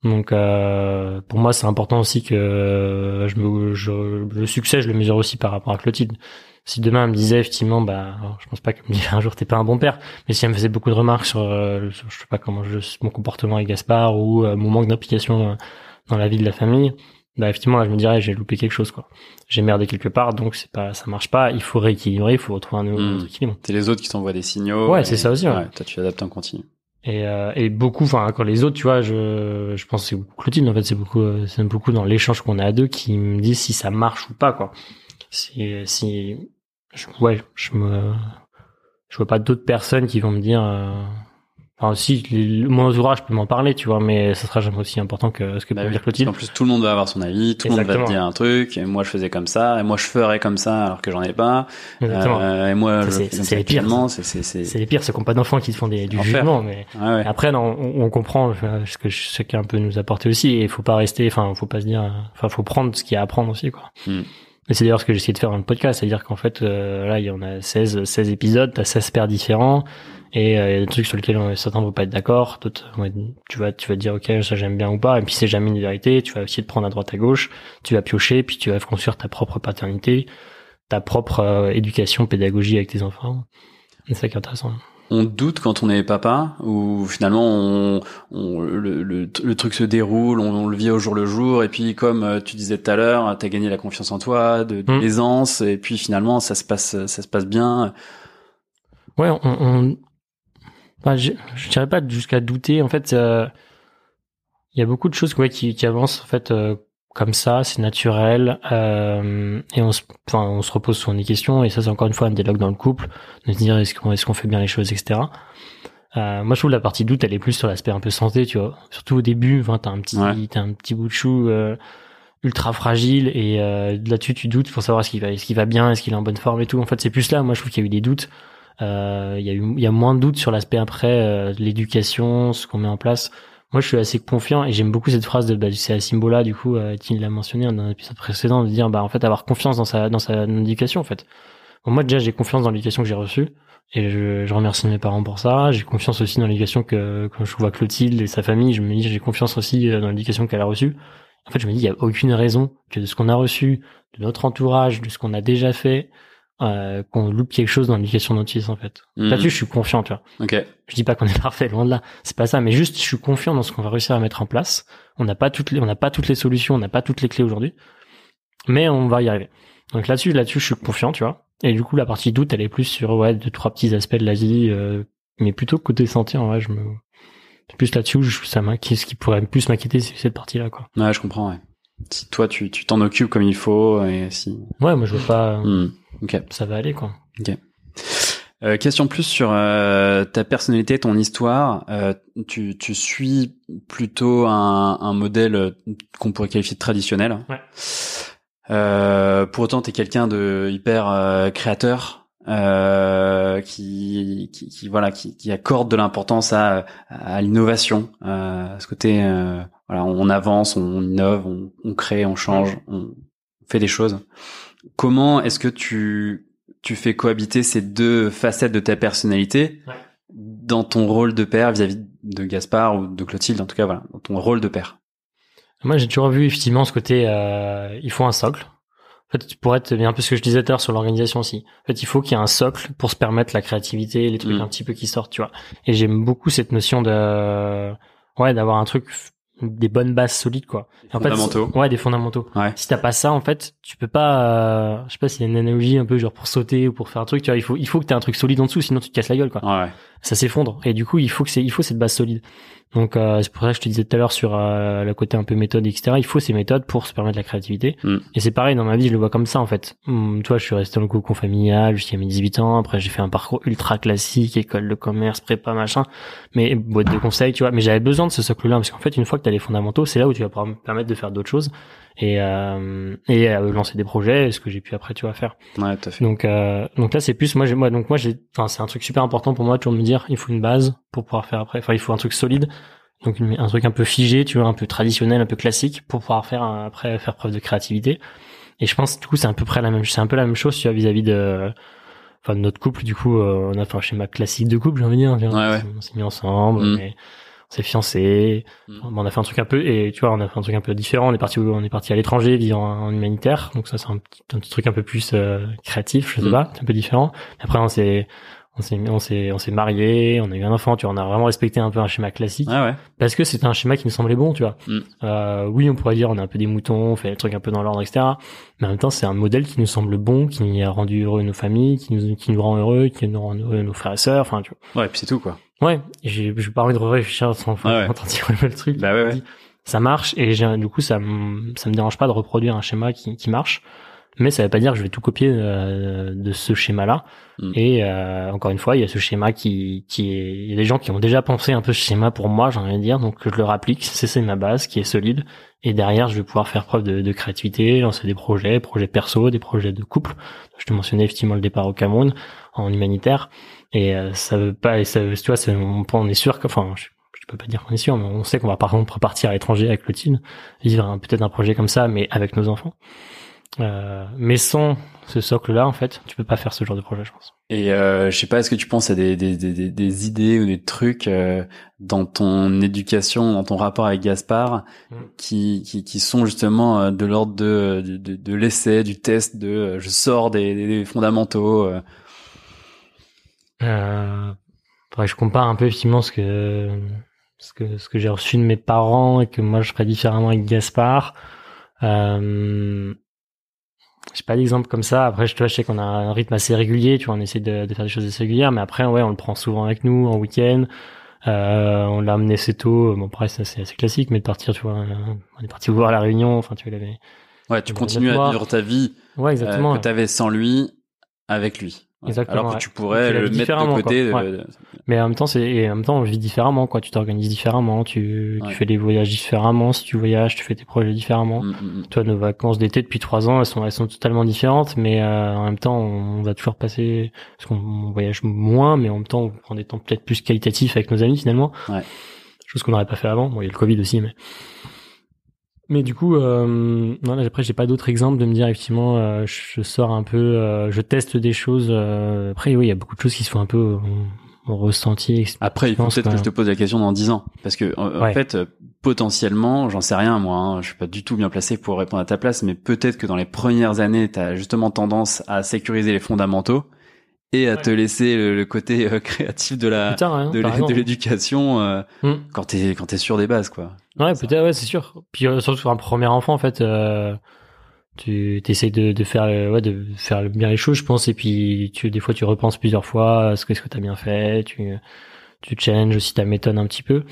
Donc euh, pour moi, c'est important aussi que je me, je, le succès, je le mesure aussi par rapport à Clotilde. Si demain elle me disait effectivement, bah, je pense pas qu'elle me dirait un jour t'es pas un bon père, mais si elle me faisait beaucoup de remarques sur, euh, je sais pas comment je, mon comportement avec Gaspard ou euh, mon manque d'implication dans la vie de la famille, bah effectivement là je me dirais j'ai loupé quelque chose quoi. J'ai merdé quelque part donc c'est pas ça marche pas. Il faut rééquilibrer il faut retrouver un nouveau mmh. équilibre c'est les autres qui t'envoient des signaux ouais c'est ça aussi ouais. toi tu adaptes en continu. Et, euh, et beaucoup enfin quand les autres tu vois je je pense que c'est beaucoup Clotilde en fait c'est beaucoup euh, c'est beaucoup dans l'échange qu'on a à deux qui me disent si ça marche ou pas quoi. Si si je, ouais je me je vois pas d'autres personnes qui vont me dire euh, Enfin, les- mon entourage peut m'en parler, tu vois, mais ça sera jamais aussi important que ce que Bah peut oui, dire Clotilde. qu'en plus, tout le monde va avoir son avis, tout le monde va te dire un truc, et moi je faisais comme ça, et moi je ferais comme ça alors que j'en ai pas, Exactement. euh, et moi c'est- c'est les pires, c'est, c'est, c'est, C'est les pires, ceux qui n'ont pas d'enfants qui te font des, du jugement, mais ouais. après, non, on, on comprend ce que chacun peut nous apporter aussi, et il faut pas rester, enfin, faut pas se dire, enfin, faut prendre ce qu'il y a à apprendre aussi, quoi. Mm. Et c'est d'ailleurs ce que j'essaie de faire dans le podcast, c'est-à-dire qu'en fait, euh, là, il y en a 16, 16 épisodes, t'as 16 pairs différents, et euh, il y a des trucs sur lesquels euh, certains vont pas être d'accord, d'autres, ouais, tu vas, tu vas dire, ok, ça j'aime bien ou pas, et puis c'est jamais une vérité, tu vas essayer de prendre à droite à gauche, tu vas piocher, puis tu vas construire ta propre paternité, ta propre euh, éducation, pédagogie avec tes enfants. C'est ça qui est intéressant. On doute quand on est papa, ou finalement on, on- le, le, le truc se déroule, on, on le vit au jour le jour, et puis comme tu disais tout à l'heure, t'as gagné la confiance en toi, de, de Mm. l'aisance, et puis finalement ça se passe, ça se passe bien. Ouais, on, on... Enfin, je, je dirais pas jusqu'à douter. En fait, euh, il y a beaucoup de choses ouais, qui, qui avancent en fait euh, comme ça, c'est naturel, euh, et on se, enfin, on se repose sur des questions. Et ça, c'est encore une fois un dialogue dans le couple, de se dire est-ce qu'on qu'on fait bien les choses, etc. Euh, moi, je trouve la partie doute, elle est plus sur l'aspect un peu santé, tu vois. Surtout au début, enfin, t'as un petit, Ouais. t'as un petit bout de chou euh, ultra fragile, et euh, là-dessus, tu doutes pour savoir est-ce qu'il va, est-ce qu'il va bien, est-ce qu'il est en bonne forme et tout. En fait, c'est plus là. Moi, je trouve qu'il y a eu des doutes. Euh, Il y a eu, y a moins de doutes sur l'aspect après euh, l'éducation, ce qu'on met en place. Moi, je suis assez confiant et j'aime beaucoup cette phrase de, bah, c'est à Simbola, du coup, euh, qui l'a mentionné dans un épisode précédent, de dire, bah, en fait, avoir confiance dans sa, dans sa éducation, en fait. Bon, moi, déjà, j'ai confiance dans l'éducation que j'ai reçue et je, je remercie mes parents pour ça. J'ai confiance aussi dans l'éducation que, quand je vois Clotilde et sa famille, je me dis, j'ai confiance aussi euh, dans l'éducation qu'elle a reçue. En fait, je me dis, il y a aucune raison que de ce qu'on a reçu, de notre entourage, de ce qu'on a déjà fait, euh, qu'on loupe quelque chose dans l'éducation fils, en fait. Mhm. Là-dessus, je suis confiant, tu vois. Ok. Je dis pas qu'on est parfait, loin de là. C'est pas ça, mais juste, je suis confiant dans ce qu'on va réussir à mettre en place. On n'a pas toutes les, on n'a pas toutes les solutions, on n'a pas toutes les clés aujourd'hui, mais on va y arriver. Donc là-dessus, là-dessus, je suis confiant, tu vois. Et du coup, la partie doute, elle est plus sur ouais deux trois petits aspects de la vie, euh, mais plutôt côté santé, en vrai, je me, plus là-dessus, je, ça m'inquiète, ce qui pourrait plus m'inquiéter, c'est cette partie-là, quoi. Ouais, je comprends. Ouais. Si toi tu tu t'en occupes comme il faut, et si. Ouais, moi, je vois pas, Hmm. Ok. ça va aller, quoi. Euh, question plus sur euh, ta personnalité, ton histoire. Euh, tu, tu suis plutôt un, un modèle euh, qu'on pourrait qualifier de traditionnel. Ouais. Euh, pour autant, tu es quelqu'un de hyper euh, créateur, euh, qui, qui, qui, voilà, qui, qui accorde de l'importance à, à l'innovation, euh, ce côté, euh, voilà, on avance, on innove, on, on crée, on change, on fait des choses. Comment est-ce que tu tu fais cohabiter ces deux facettes de ta personnalité Ouais. dans ton rôle de père vis-à-vis de Gaspard ou de Clotilde, en tout cas, voilà, dans ton rôle de père? Moi, j'ai toujours vu effectivement ce côté, euh, il faut un socle. En fait, pour être bien un peu ce que je disais tout à l'heure sur l'organisation aussi. En fait, il faut qu'il y ait un socle pour se permettre la créativité, les trucs Mm. un petit peu qui sortent, tu vois. Et j'aime beaucoup cette notion de, ouais, d'avoir un truc, des bonnes bases solides, quoi. Et en fait, Fondamentaux. ouais, des fondamentaux. Ouais. Si t'as pas ça, en fait, tu peux pas, euh, je sais pas s'il y a une analogie un peu genre pour sauter ou pour faire un truc, tu vois. Il faut, il faut que t'aies un truc solide en dessous, sinon tu te casses la gueule, quoi ouais. ça s'effondre et du coup il faut que c'est il faut cette base solide donc euh, c'est pour ça que je te disais tout à l'heure sur euh, le côté un peu méthode etc il faut ces méthodes pour se permettre la créativité. Mm. et c'est pareil dans ma vie je le vois comme ça en fait. Hum, toi je suis resté dans le cocon familial jusqu'à mes 18 ans. Après j'ai fait un parcours ultra classique école de commerce prépa machin. Mais boîte de conseil tu vois. Mais j'avais besoin de ce socle là parce qu'en fait une fois que tu as les fondamentaux c'est là où tu vas pouvoir me permettre de faire d'autres choses et euh, et euh, lancer des projets ce que j'ai pu après tu vas faire. Ouais, tout à fait. donc, euh, donc là, c'est plus moi, j'ai, moi, donc moi, j'ai, enfin, c'est un truc super important pour moi, toujours de me dire, il faut une base pour pouvoir faire après. Enfin, il faut un truc solide, donc un truc un peu figé, tu vois, un peu traditionnel, un peu classique, pour pouvoir faire un- après faire preuve de créativité. Et je pense, du coup, c'est à peu près la même, c'est un peu la même chose, tu vois, vis-à-vis de, enfin, de notre couple. Du coup, euh, on a fait un schéma classique de couple, j'ai envie de dire. Ouais, ouais. On s'est mis ensemble, Mm. mais on s'est fiancés. Mm. On a fait un truc un peu, et tu vois, on a fait un truc un peu différent. On est parti, on est parti à l'étranger, vivre en, en humanitaire. Donc ça, c'est un petit, un petit truc un peu plus euh, créatif, je sais Mm. pas, un peu différent. Après, on s'est, on s'est, on s'est, on s'est marié, on a eu un enfant. Tu vois, on a vraiment respecté un peu un schéma classique Ouais, ouais. parce que c'était un schéma qui nous semblait bon, tu vois. Mm. Euh, oui, on pourrait dire on est un peu des moutons, on fait les trucs un peu dans l'ordre, etc. Mais en même temps, c'est un modèle qui nous semble bon, qui a rendu heureux nos familles, qui nous, qui nous rend heureux, qui nous rend heureux nos frères et sœurs. Enfin, tu vois. Ouais, et puis c'est tout, quoi. Ouais, j'ai j'ai pas envie de réfléchir sans enfin, Ouais, ouais. le truc. Bah ouais, ouais. Ça marche et du coup ça me ça me dérange pas de reproduire un schéma qui, qui marche. Mais ça veut pas dire que je vais tout copier euh, de ce schéma-là. Mm. Et euh, encore une fois, il y a ce schéma qui, qui est, il y a des gens qui ont déjà pensé un peu ce schéma pour moi, j'ai envie de dire, donc je le rapplique. C'est ma base qui est solide, et derrière, je vais pouvoir faire preuve de, de créativité, lancer des projets, projets perso, des projets de couple. Je te mentionnais effectivement le départ au Cameroun en humanitaire, et euh, ça veut pas, et ça, tu vois, c'est- on, on est sûr que, enfin, je, je peux pas dire qu'on est sûr, mais on sait qu'on va par exemple partir à l'étranger avec Clotilde, vivre peut-être un projet comme ça, mais avec nos enfants. Euh, mais sans ce socle-là, en fait, tu peux pas faire ce genre de projet, je pense. Et euh, je sais pas, est-ce que tu penses à des, des, des, des- des idées ou des trucs euh, dans ton éducation, dans ton rapport avec Gaspard, Mm. qui, qui, qui sont justement euh, de l'ordre de, de, de, de l'essai, du test, de je sors des, fondamentaux. faudrait que je compare un peu effectivement ce que ce que ce que j'ai reçu de mes parents et que moi je ferais différemment avec Gaspard. Euh, j'ai pas d'exemple comme ça. Après, je, je sais qu'on a un rythme assez régulier. Tu vois, on essaie de, de faire des choses assez régulières, mais après, ouais, on le prend souvent avec nous en week-end. Euh, on l'a amené assez tôt. Bon, après, ça c'est assez classique, mais de partir, tu vois, euh, on est parti voir la réunion. Enfin, tu vois, il avait... Ouais, tu continues à vivre ta vie Ouais, euh, exactement. que tu avais sans lui, avec lui. Exactement, Alors que ouais. tu pourrais Tu le mettre de différemment, côté. quoi. de- Ouais. de- Mais en même temps, c'est et en même temps, on vit différemment, quoi. Tu t'organises différemment, tu, Ouais. tu fais des voyages différemment. Si tu voyages, tu fais tes projets différemment. Mm, mm, mm. Toi, nos vacances d'été depuis trois ans, elles sont, elles sont totalement différentes, mais euh, en même temps, on, va toujours passer, parce qu'on on voyage moins, mais en même temps, on prend des temps peut-être plus qualitatifs avec nos amis finalement. Ouais. Chose qu'on n'aurait pas fait avant. Bon, il y a le Covid aussi, mais. Mais du coup, euh, voilà, après, j'ai pas d'autres exemples de me dire effectivement, euh, je sors un peu, euh, je teste des choses. euh, après, oui, il y a beaucoup de choses qui se font un peu au, ressenti. Après, il faut peut-être que je te pose la question dans 10 ans. Parce que, en, Ouais. fait, euh, potentiellement, j'en sais rien, moi, hein, je suis pas du tout bien placé pour répondre à ta place, mais peut-être que dans les premières années, tu as justement tendance à sécuriser les fondamentaux et à Ouais. te laisser le, le côté euh, créatif de la hein, de l'éducation euh, Hmm. quand t'es quand t'es sûr des bases, quoi. Ouais, peut-être, ouais, c'est sûr. Puis euh, surtout pour un premier enfant, en fait, euh, tu essayes de, de faire, euh, ouais, de faire bien les choses, je pense. Et puis, tu, des fois, tu repenses plusieurs fois à ce que ce que t'as bien fait. Tu, tu changes aussi ta méthode un petit peu.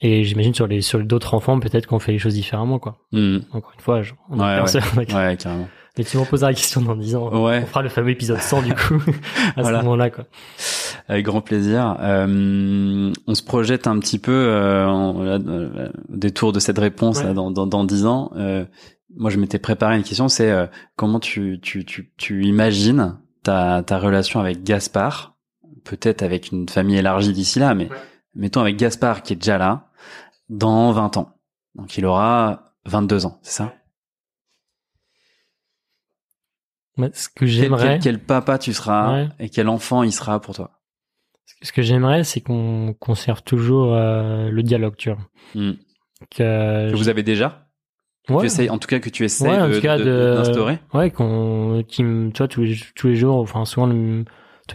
Et j'imagine sur les sur d'autres enfants, peut-être qu'on fait les choses différemment, quoi. Hmm. Encore une fois, je, on Ouais, est personne. Ouais, carrément. Mais tu m'en poseras la question dans 10 ans. Ouais. On fera le fameux épisode 100 du coup à Voilà. ce moment-là, quoi. Avec grand plaisir. Euh, on se projette un petit peu euh, en- là, euh, au détour de cette réponse Ouais. là, dans, dans, dans 10 ans. Euh, moi, je m'étais préparé une question, c'est euh, comment tu, tu, tu, tu imagines ta, ta relation avec Gaspard, peut-être avec une famille élargie d'ici là, mais Ouais. mettons avec Gaspard qui est déjà là, dans 20 ans. Donc il aura 22 ans, c'est ça? Ce que j'aimerais, quel, quel papa tu seras Ouais. et quel enfant il sera pour toi ce que j'aimerais, c'est qu'on conserve toujours euh, le dialogue, tu vois. Hmm. Que, Que vous avez déjà Ouais. tu essayes, En tout cas que tu essayes Ouais, en de- de- de- d'instaurer Ouais, qu'on, qui vois, tous les, tous les jours, enfin, souvent, le,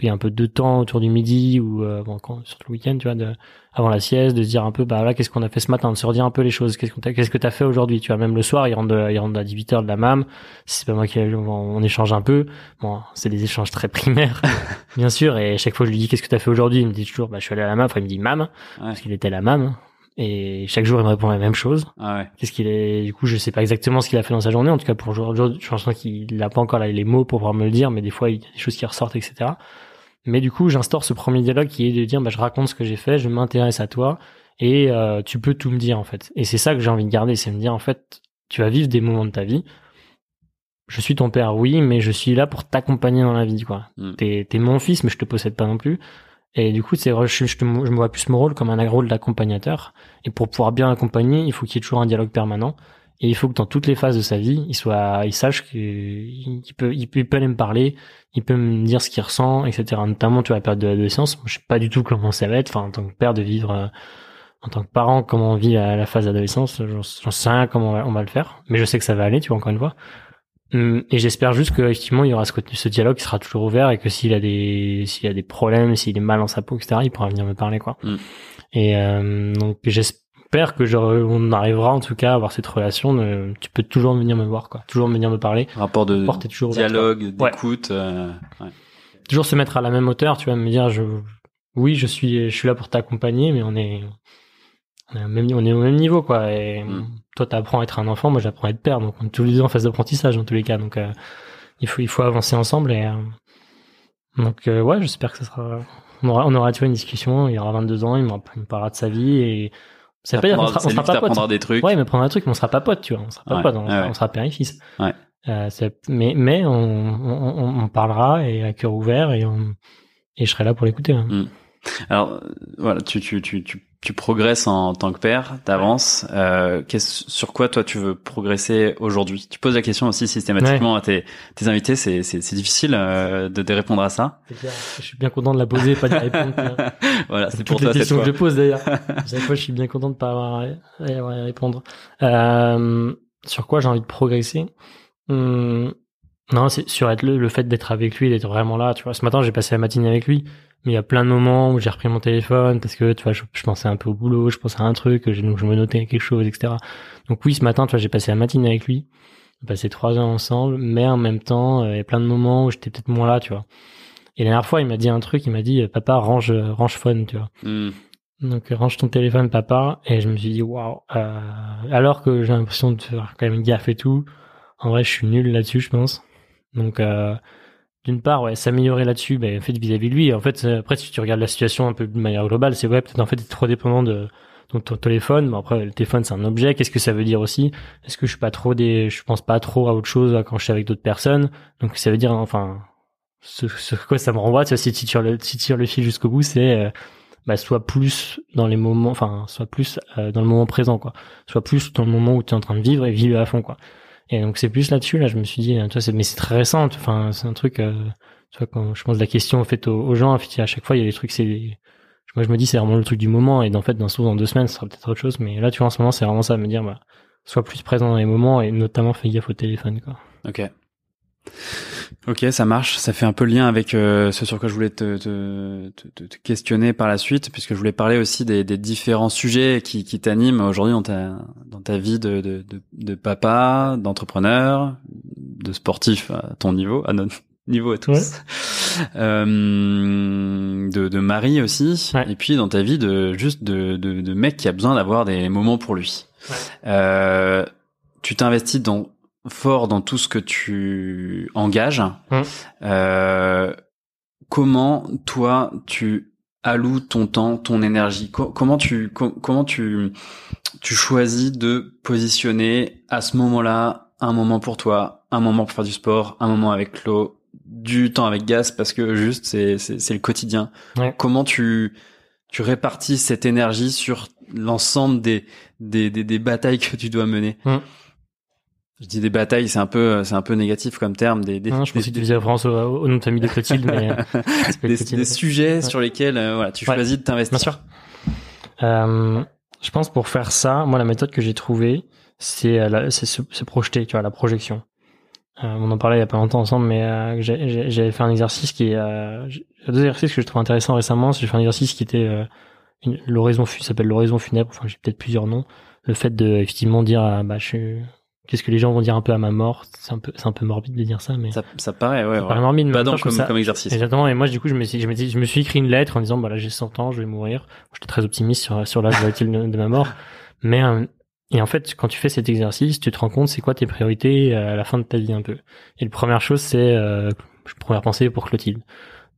il y a un peu de temps autour du midi ou, euh, bon, quand, surtout le week-end, tu vois, de, avant la sieste, de se dire un peu, bah là, qu'est-ce qu'on a fait ce matin, de se redire un peu les choses, qu'est-ce qu'on qu'est-ce que t'as fait aujourd'hui, tu vois, même le soir, il rentre, de- il rentre à 18h de la MAM, si c'est pas moi qui, on, on échange un peu, bon, c'est des échanges très primaires, bien sûr, et chaque fois, je lui dis, qu'est-ce que t'as fait aujourd'hui, il me dit toujours, bah, je suis allé à la MAM, enfin, il me dit MAM, Ouais. parce qu'il était à la MAM, et chaque jour, il me répond la même chose. Ah ouais. Qu'est-ce qu'il est Du coup, je sais pas exactement ce qu'il a fait dans sa journée. En tout cas, pour aujourd'hui, je pense qu'il n'a pas encore là, les mots pour pouvoir me le dire, mais des fois, il y a des choses qui ressortent, etc. Mais du coup, j'instaure ce premier dialogue qui est de dire, bah, je raconte ce que j'ai fait, je m'intéresse à toi, et euh, tu peux tout me dire en fait. Et c'est ça que j'ai envie de garder, c'est me dire en fait, tu vas vivre des moments de ta vie. Je suis ton père, oui, mais je suis là pour t'accompagner dans la vie, quoi. Mm. T'es, t'es mon fils, mais je te possède pas non plus. Et du coup, c'est, je, je, je me vois plus mon rôle comme un rôle d'accompagnateur. Et pour pouvoir bien accompagner, il faut qu'il y ait toujours un dialogue permanent. Et il faut que dans toutes les phases de sa vie, il soit, il sache qu'il il peut, il peut, il peut aller me parler, il peut me dire ce qu'il ressent, etc. Notamment, tu vois, la période de l'adolescence. Je sais pas du tout comment ça va être. Enfin, en tant que père, de vivre, euh, en tant que parent, comment on vit la, la phase d'adolescence. J'en sais rien comment on va, on va le faire. Mais je sais que ça va aller, tu vois, encore une fois. Hum, Et j'espère juste qu'effectivement, il y aura ce, dialogue qui sera toujours ouvert et que s'il a des, s'il a des problèmes, s'il est mal dans sa peau, etc., il pourra venir me parler, quoi. Mm. Et euh, donc, j'espère que on arrivera en tout cas à avoir cette relation. De, tu peux toujours venir me voir, quoi. Toujours venir me parler. Rapport de toujours dialogue, Ouais. d'écoute. euh, ouais. toujours se mettre à la même hauteur, tu vas me dire, je, oui, je suis, je suis là pour t'accompagner, mais on est, on est, au même, on est au même niveau, quoi. Et Mm. toi, t'apprends à être un enfant, moi, j'apprends à être père, donc on est tous les deux en phase d'apprentissage dans tous les cas. Donc, euh, il faut il faut avancer ensemble et donc ouais j'espère que ça sera on aura on aura tu vois une discussion il aura 22 ans il me parlera de sa vie et ça veut pas dire qu'on sera, on sera pas potes. des trucs. Ouais, mais prendre un truc, mais on sera pas potes, tu vois. On sera pas potes, on, on, sera père et fils. Ouais. Euh, mais mais on, parlera et à cœur ouvert et et je serai là pour l'écouter. Hein. Mm. Alors euh, voilà, tu tu tu tu tu progresses en tant que père, t'avances. Euh, sur quoi toi tu veux progresser aujourd'hui? Tu poses la question aussi systématiquement à tes, tes invités. C'est c'est difficile euh, de, de répondre à ça. Je suis bien content de la poser, pas de répondre. voilà, c'est pour toi. Les questions que je pose d'ailleurs. Chaque fois, je suis bien content de pas avoir à, avoir à répondre. Euh, sur quoi j'ai envie de progresser? Hum, Non, c'est sur être le, le fait d'être avec lui, d'être vraiment là. Tu vois, ce matin j'ai passé la matinée avec lui mais il y a plein de moments où j'ai repris mon téléphone parce que tu vois je, pensais un peu au boulot je pensais à un truc donc je me notais quelque chose etc donc oui ce matin tu vois j'ai passé la matinée avec lui. On a passé trois heures ensemble mais en même temps euh, il y a plein de moments où j'étais peut-être moins là tu vois. Et la dernière fois il m'a dit un truc il m'a dit papa range range phone tu vois. Hmm. donc range ton téléphone papa. Et je me suis dit waouh euh, alors que j'ai l'impression de faire quand même gaffe et tout en vrai je suis nul là-dessus je pense. Donc euh, d'une part, ouais, s'améliorer là-dessus, ben, en fait, vis-à-vis de lui. En fait, après, si tu regardes la situation un peu de manière globale, c'est ouais, peut-être en fait, t'es trop dépendant de, ton téléphone. Bon, après, le téléphone, c'est un objet. Qu'est-ce que ça veut dire aussi? Est-ce que je suis pas trop des, je pense pas trop à autre chose quand je suis avec d'autres personnes? Donc, ça veut dire, enfin, ce, ce quoi ça me renvoie, si tu tires le, si tu tires le fil jusqu'au bout, c'est euh, bah, soit plus dans les moments, enfin, soit plus euh, dans le moment présent, quoi. Soit plus dans le moment où tu es en train de vivre et vivre à fond, quoi. Et donc c'est plus là-dessus là, je me suis dit, tu vois, mais c'est très récent. Enfin, c'est un truc. Euh, tu vois, quand je pense la question en fait aux, gens, en fait, à chaque fois il y a des trucs, c'est moi je me dis c'est vraiment le truc du moment et en fait dans dans deux semaines ce sera peut-être autre chose mais là tu vois en ce moment c'est vraiment ça me dire bah sois plus présent dans les moments et notamment fais gaffe au téléphone quoi. Ok. Ok, ça marche. Ça fait un peu lien avec euh, ce sur quoi je voulais te, te, te, te, questionner par la suite, puisque je voulais parler aussi des, des différents sujets qui, qui t'animent aujourd'hui dans ta, dans ta vie de, de, de, de papa, d'entrepreneur, de sportif à ton niveau, à notre niveau à tous, euh, de, de mari aussi, et puis dans ta vie de juste de, de, de mec qui a besoin d'avoir des moments pour lui. Euh, tu t'investis dans fort dans tout ce que tu engages. Hum. Euh, comment toi tu alloues ton temps, ton énergie? Comment tu comment tu tu choisis de positionner à ce moment-là un moment pour toi, un moment pour faire du sport, un moment avec Flo, du temps avec Gas parce que juste c'est c'est le quotidien. Comment tu tu répartis cette énergie sur l'ensemble des, des, des, batailles que tu dois mener? Hum. Je dis des batailles, c'est un peu, c'est un peu négatif comme terme. Des, des non, je pensais que tu faisais référence au, nom de famille de Clotilde, mais des, des, sujets sur lesquels, euh, voilà, tu choisis de t'investir. Bien sûr. Euh, je pense pour faire ça, moi la méthode que j'ai trouvée, c'est euh, c'est se, projeter, tu vois, la projection. Euh, on en parlait il y a pas longtemps ensemble, mais euh, j'avais fait un exercice qui est euh, deux exercices que je trouve intéressant récemment. J'ai fait un exercice qui était l'horizon, s'appelle l'horizon funèbre. Enfin, j'ai peut-être plusieurs noms. Le fait de effectivement dire, bah, je suis qu'est-ce que les gens vont dire un peu à ma mort? C'est un peu c'est un peu morbide de dire ça mais ça, ça paraît ouais, ça paraît morbide pas comme, comme exercice. Exactement et moi du coup je me suis je me, je me suis écrit une lettre en disant bah là j'ai 100 ans je vais mourir. J'étais très optimiste sur sur l'âge de, de ma mort. Mais euh, et en fait quand tu fais cet exercice tu te rends compte c'est quoi tes priorités à la fin de ta vie un peu? Et la première chose c'est euh, première pensée pour Clotilde.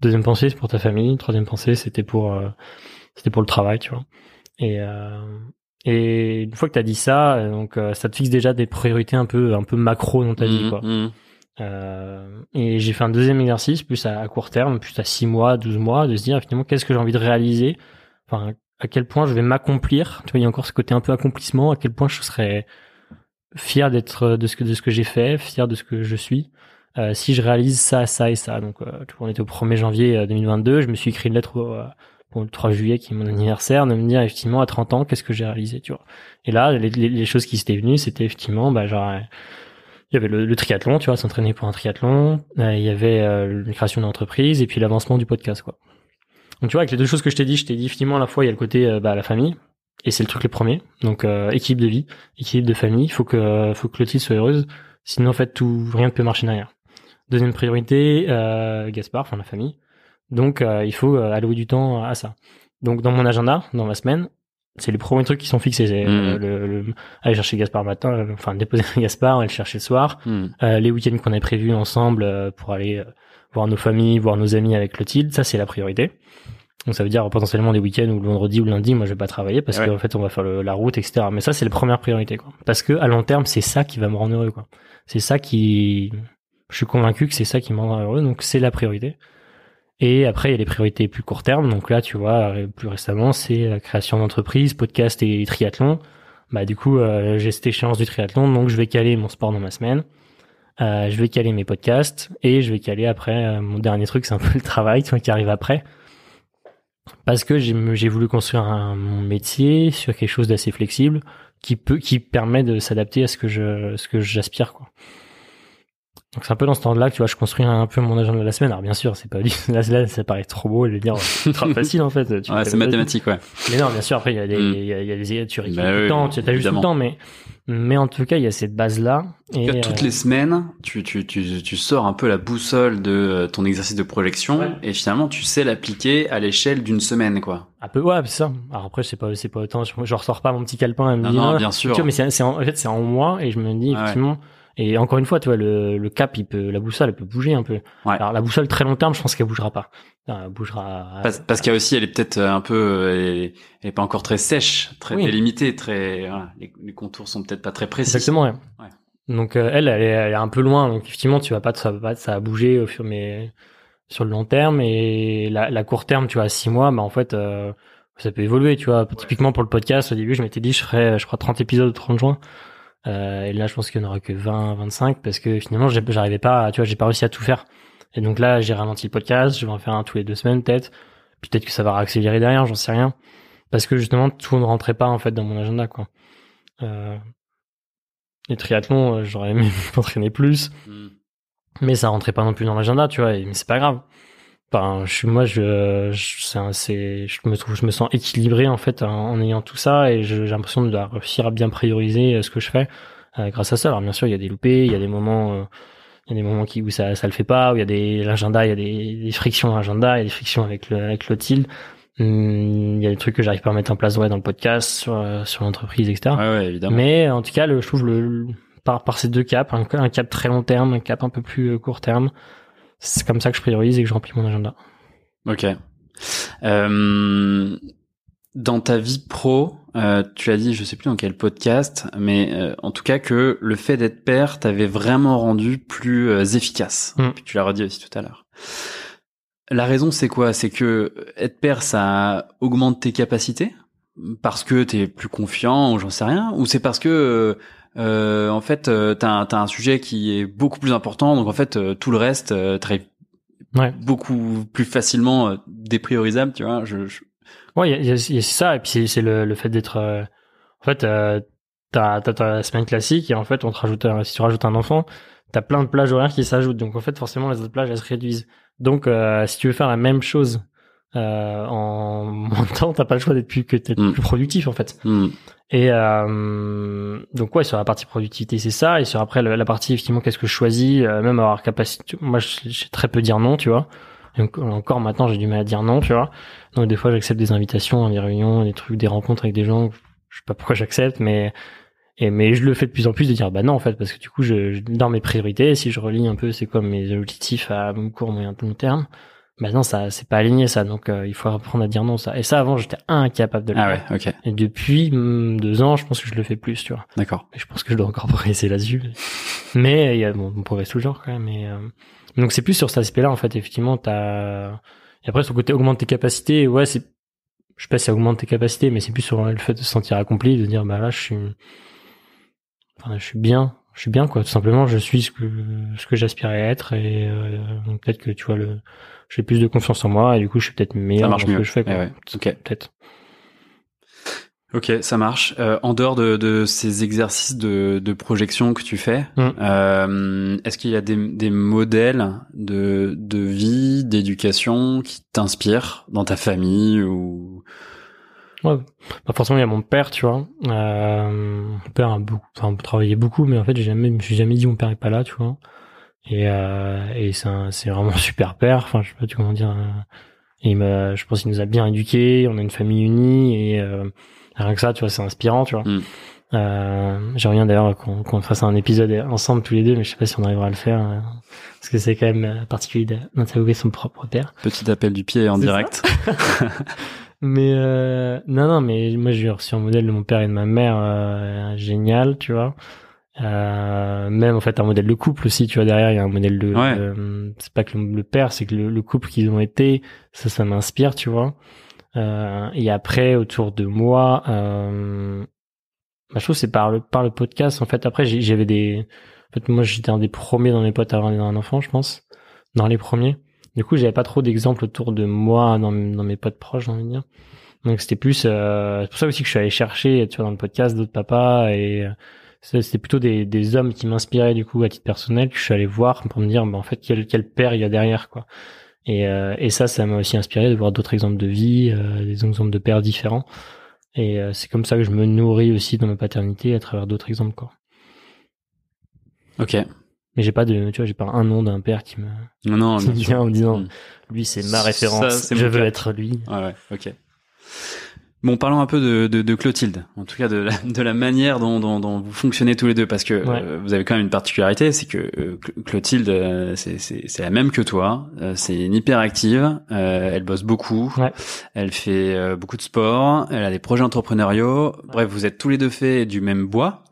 Deuxième pensée c'est pour ta famille. Troisième pensée c'était pour euh, c'était pour le travail tu vois. Et euh, et une fois que tu as dit ça, euh, donc euh, ça te fixe déjà des priorités un peu un peu macro dans ta vie, mmh, quoi. Mmh. Euh, et j'ai fait un deuxième exercice, plus à, court terme, plus à 6 mois, 12 mois, de se dire finalement qu'est-ce que j'ai envie de réaliser, enfin à quel point je vais m'accomplir? Tu vois, il y a encore ce côté un peu accomplissement, à quel point je serais fier d'être de ce que de ce que j'ai fait, fier de ce que je suis. Euh, si je réalise ça, ça et ça. Donc, euh, on était au 1er janvier 2022, je me suis écrit une lettre pour le 3 juillet qui est mon anniversaire, de me dire effectivement à 30 ans qu'est-ce que j'ai réalisé, tu vois. Et là, les, les, choses qui s'étaient venues, c'était effectivement, bah genre, il y avait le, triathlon, tu vois, s'entraîner pour un triathlon, euh, il y avait euh, la création d'entreprise et puis l'avancement du podcast, quoi. Donc tu vois, avec les deux choses que je t'ai dit, je t'ai dit effectivement à la fois il y a le côté euh, bah, la famille et c'est le truc le premier, donc équipe de vie, équipe de famille, faut que faut que Clotilde soit heureuse, sinon en fait tout rien ne peut marcher derrière. Deuxième priorité, Gaspard, enfin la famille. Donc, euh, il faut euh, allouer du temps à ça. Donc, dans mon agenda, dans ma semaine, c'est les premiers trucs qui sont fixés. C'est euh, Mm. le, le- aller chercher Gaspard le matin, euh, enfin déposer Gaspard, aller le chercher le soir. Hmm. Euh, les week-ends qu'on a prévus ensemble euh, pour aller euh, voir nos familles, voir nos amis avec Clotilde, ça c'est la priorité. Donc ça veut dire potentiellement les week-ends ou le vendredi ou le lundi, moi je vais pas travailler parce Ouais. qu'en fait on va faire le- la route, etc. Mais ça c'est la première priorité, quoi. Parce que à long terme c'est ça qui va me rendre heureux, quoi. C'est ça qui, je suis convaincu que c'est ça qui me rendra heureux, donc c'est la priorité. Et après il y a les priorités plus court terme. Donc là tu vois, euh, plus récemment c'est la création d'entreprise, podcast et triathlon. Bah du coup euh, j'ai cette échéance du triathlon, donc je vais caler mon sport dans ma semaine. Euh, je vais caler mes podcasts et je vais caler après euh, mon dernier truc, c'est un peu le travail qui arrive après. Parce que j'ai j'ai voulu construire un, mon métier sur quelque chose d'assez flexible qui peut qui permet de s'adapter à ce que je ce que j'aspire quoi. Donc c'est un peu dans ce temps-là que tu vois, je construis un peu mon agenda de la semaine. Alors bien sûr, c'est pas là, là ça paraît trop beau de dire c'est trop facile en fait. Tu Ouais, c'est le- mathématique, ouais. mais non, bien sûr, après, il y a des, Mm. il y a, il y a des, tu récupères Bah tout oui, le temps, tu as juste le temps, mais, mais en tout cas, il y a cette base-là. Et, Que toutes euh, les semaines, tu, tu, tu, tu sors un peu la boussole de euh, ton exercice de projection Ouais. et finalement tu sais l'appliquer à l'échelle d'une semaine, quoi. un peu, ouais, c'est ça. Alors après, c'est pas, c'est pas autant, je, je ressors pas mon petit calepin et me Non, dis, non, ah, bien sûr. tu vois, mais c'est, en, en fait, c'est en moi, et je me dis, Ah ouais. Et encore une fois, tu vois, le, le cap, il peut, la boussole, elle peut bouger un peu. Ouais. Alors, la boussole très long terme, je pense qu'elle bougera pas. Elle bougera. Parce, parce qu'il y a aussi, elle est peut-être un peu, euh, elle est, pas encore très sèche, très Oui. délimitée, très, voilà, les, les contours sont peut-être pas très précis. Exactement, ouais. Ouais. Donc euh, elle, elle est, elle est un peu loin. Donc effectivement, tu vas pas, ça va pas, ça va bouger au fur mais sur le long terme et la, la court terme, tu vois, à six mois, bah en fait, euh, ça peut évoluer. Tu vois, typiquement pour le podcast, au début, je m'étais dit, je ferais, je crois, 30 épisodes au 30 juin. Euh, et là, je pense qu'il n'y en aura que 20, 25 parce que finalement, j'arrivais pas, à- tu vois, j'ai pas réussi à tout faire. Et donc là, j'ai ralenti le podcast. Je vais en faire un tous les deux semaines peut-être. Peut-être que ça va accélérer derrière, j'en sais rien. Parce que justement, tout ne rentrait pas en fait dans mon agenda, quoi. Euh, les triathlons, euh, j'aurais aimé m'entraîner plus, Hmm. mais ça rentrait pas non plus dans l'agenda, tu vois. et- mais c'est pas grave. Enfin, je suis moi, je, je, c'est je me trouve, je me sens équilibré en fait en, en ayant tout ça et j'ai l'impression de réussir à bien prioriser euh, ce que je fais euh, grâce à ça. Alors bien sûr, il y a des loupés, il y a des moments, euh, il y a des moments qui où ça, ça le fait pas, où il y a des l'agenda, il y a des, des frictions dans l'agenda, il y a des frictions avec le, avec Clotilde. Hum, Il y a des trucs que j'arrive pas à mettre en place ouais, dans le podcast, sur, euh, sur l'entreprise, etc. Ouais, ouais, évidemment. Mais en tout cas, le, je trouve le, le- par, par ces deux caps, un, un cap très long terme, un cap un peu plus euh, court terme, c'est comme ça que je priorise et que je remplis mon agenda. Ok. Euh, dans ta vie pro, euh, tu as dit, je sais plus dans quel podcast, mais euh, en tout cas que le fait d'être père t'avait vraiment rendu plus efficace. Mm. Puis tu l'as redit aussi tout à l'heure. La raison, c'est quoi? C'est que être père, ça augmente tes capacités? Parce que t'es plus confiant ou j'en sais rien, ou c'est parce que euh, en fait euh, t'as un, t'as un sujet qui est beaucoup plus important, donc en fait euh, tout le reste euh, Ouais. beaucoup plus facilement euh, dépriorisable, tu vois. Je, je- Ouais, il y y y a ça, et puis c'est, le, le fait d'être. euh, en fait, euh, t'as, ta semaine classique, et en fait, on te rajoute, un- si tu rajoutes un enfant, t'as plein de plages horaires qui s'ajoutent. Donc en fait, forcément, les autres plages, elles se réduisent. Donc, euh, si tu veux faire la même chose euh, en moins de temps, t'as pas le choix d'être plus, que d'être Mm. plus productif, en fait. Hmm. Et euh, donc ouais, sur la partie productivité, c'est ça. Et sur après la partie effectivement, qu'est-ce que je choisis, euh, même avoir capacité. Moi, j'ai très peu dire non, tu vois. Encore maintenant, j'ai du mal à dire non, tu vois. Donc des fois, j'accepte des invitations, des réunions, des trucs, des rencontres avec des gens. Je sais pas pourquoi j'accepte, mais et mais je le fais de plus en plus de dire bah non en fait parce que du coup, je, je- dans mes priorités, si je relis un peu, c'est quoi mes objectifs à court, moyen, long terme. Maintenant, ça, c'est pas aligné ça, donc euh, il faut apprendre à dire non ça. Et ça, avant, j'étais incapable de le Ah faire. ouais, ok, Et depuis hum, deux ans, je pense que je le fais plus, tu vois. d'accord. Et je pense que je dois encore progresser là-dessus. Mais il y a, bon, on progresse toujours quand même. Mais, euh, donc c'est plus sur cet aspect-là, en fait, effectivement, t'as... Et après, sur le côté augmente tes capacités, ouais, c'est... Je sais pas si ça augmente tes capacités, mais c'est plus sur le fait de se sentir accompli, de dire, bah là, je suis... Enfin, je suis bien. Je suis bien, quoi. Tout simplement, je suis ce que, ce que j'aspirais être. Et euh, peut-être que, tu vois, le... j'ai plus de confiance en moi. Et du coup, je suis peut-être meilleur Ça marche dans ce que je fais, quoi. Eh ouais, ok. Peut-être. Ok, ça marche. Euh, en dehors de, de ces exercices de, de projection que tu fais, Mm. euh, est-ce qu'il y a des, des modèles de, de vie, d'éducation qui t'inspirent dans ta famille ou? Ouais. Bah forcément, il y a mon père, tu vois. Euh, mon père a beaucoup, enfin, travaillé beaucoup, mais en fait, j'ai jamais, je me suis jamais dit mon père est pas là, tu vois. Et, euh, et c'est vraiment super père. Enfin, je sais pas comment dire. euh, il m'a, je pense qu'il nous a bien éduqués. On a une famille unie et, euh, Rien que ça, tu vois, c'est inspirant, tu vois. Mm. Euh, J'aimerais bien d'ailleurs qu'on qu'on fasse un épisode ensemble tous les deux, mais je sais pas si on arrivera à le faire, euh, parce que c'est quand même euh, particulier d'interviewer son propre père. Petit appel du pied en direct. Mais euh, non, non, mais moi j'ai reçu un modèle de mon père et de ma mère euh, génial, tu vois. Euh, même en fait un modèle de couple aussi, tu vois. Derrière il y a un modèle de. Ouais. de- c'est pas que le, le père, c'est que le, le couple qu'ils ont été, ça, ça m'inspire, tu vois. Euh, et après autour de moi, euh, bah, je trouve c'est par le par le podcast. En fait, après j'avais des. En fait, moi j'étais un des premiers dans mes potes à avoir un enfant, je pense, dans les premiers. Du coup, j'avais pas trop d'exemples autour de moi dans, dans mes potes proches, j'ai envie de dire. Donc c'était plus, euh, c'est pour ça aussi que je suis allé chercher, tu vois, dans le podcast d'autres papas et euh, c'était plutôt des, des hommes qui m'inspiraient du coup à titre personnel que je suis allé voir pour me dire, bah, en fait, quel, quel père il y a derrière, quoi. Et, euh, et ça, ça m'a aussi inspiré de voir d'autres exemples de vie, euh, des exemples de pères différents. Et euh, c'est comme ça que je me nourris aussi dans ma paternité à travers d'autres exemples, quoi. ok. Mais j'ai pas de, tu vois, j'ai pas un nom d'un père qui me, Non, qui me vient en me disant, Mm. lui c'est ma référence, je veux être lui. Ouais, ouais, ok. Bon, parlons un peu de, de, de Clotilde, en tout cas de la, de la manière dont, dont, dont vous fonctionnez tous les deux, parce que Ouais. euh, vous avez quand même une particularité, c'est que euh, Cl- Clotilde, euh, c'est c'est- c'est la même que toi, euh, c'est une hyperactive, elle bosse beaucoup, Ouais. elle fait beaucoup de sport, elle a des projets entrepreneuriaux, bref, vous êtes tous les deux faits du même bois.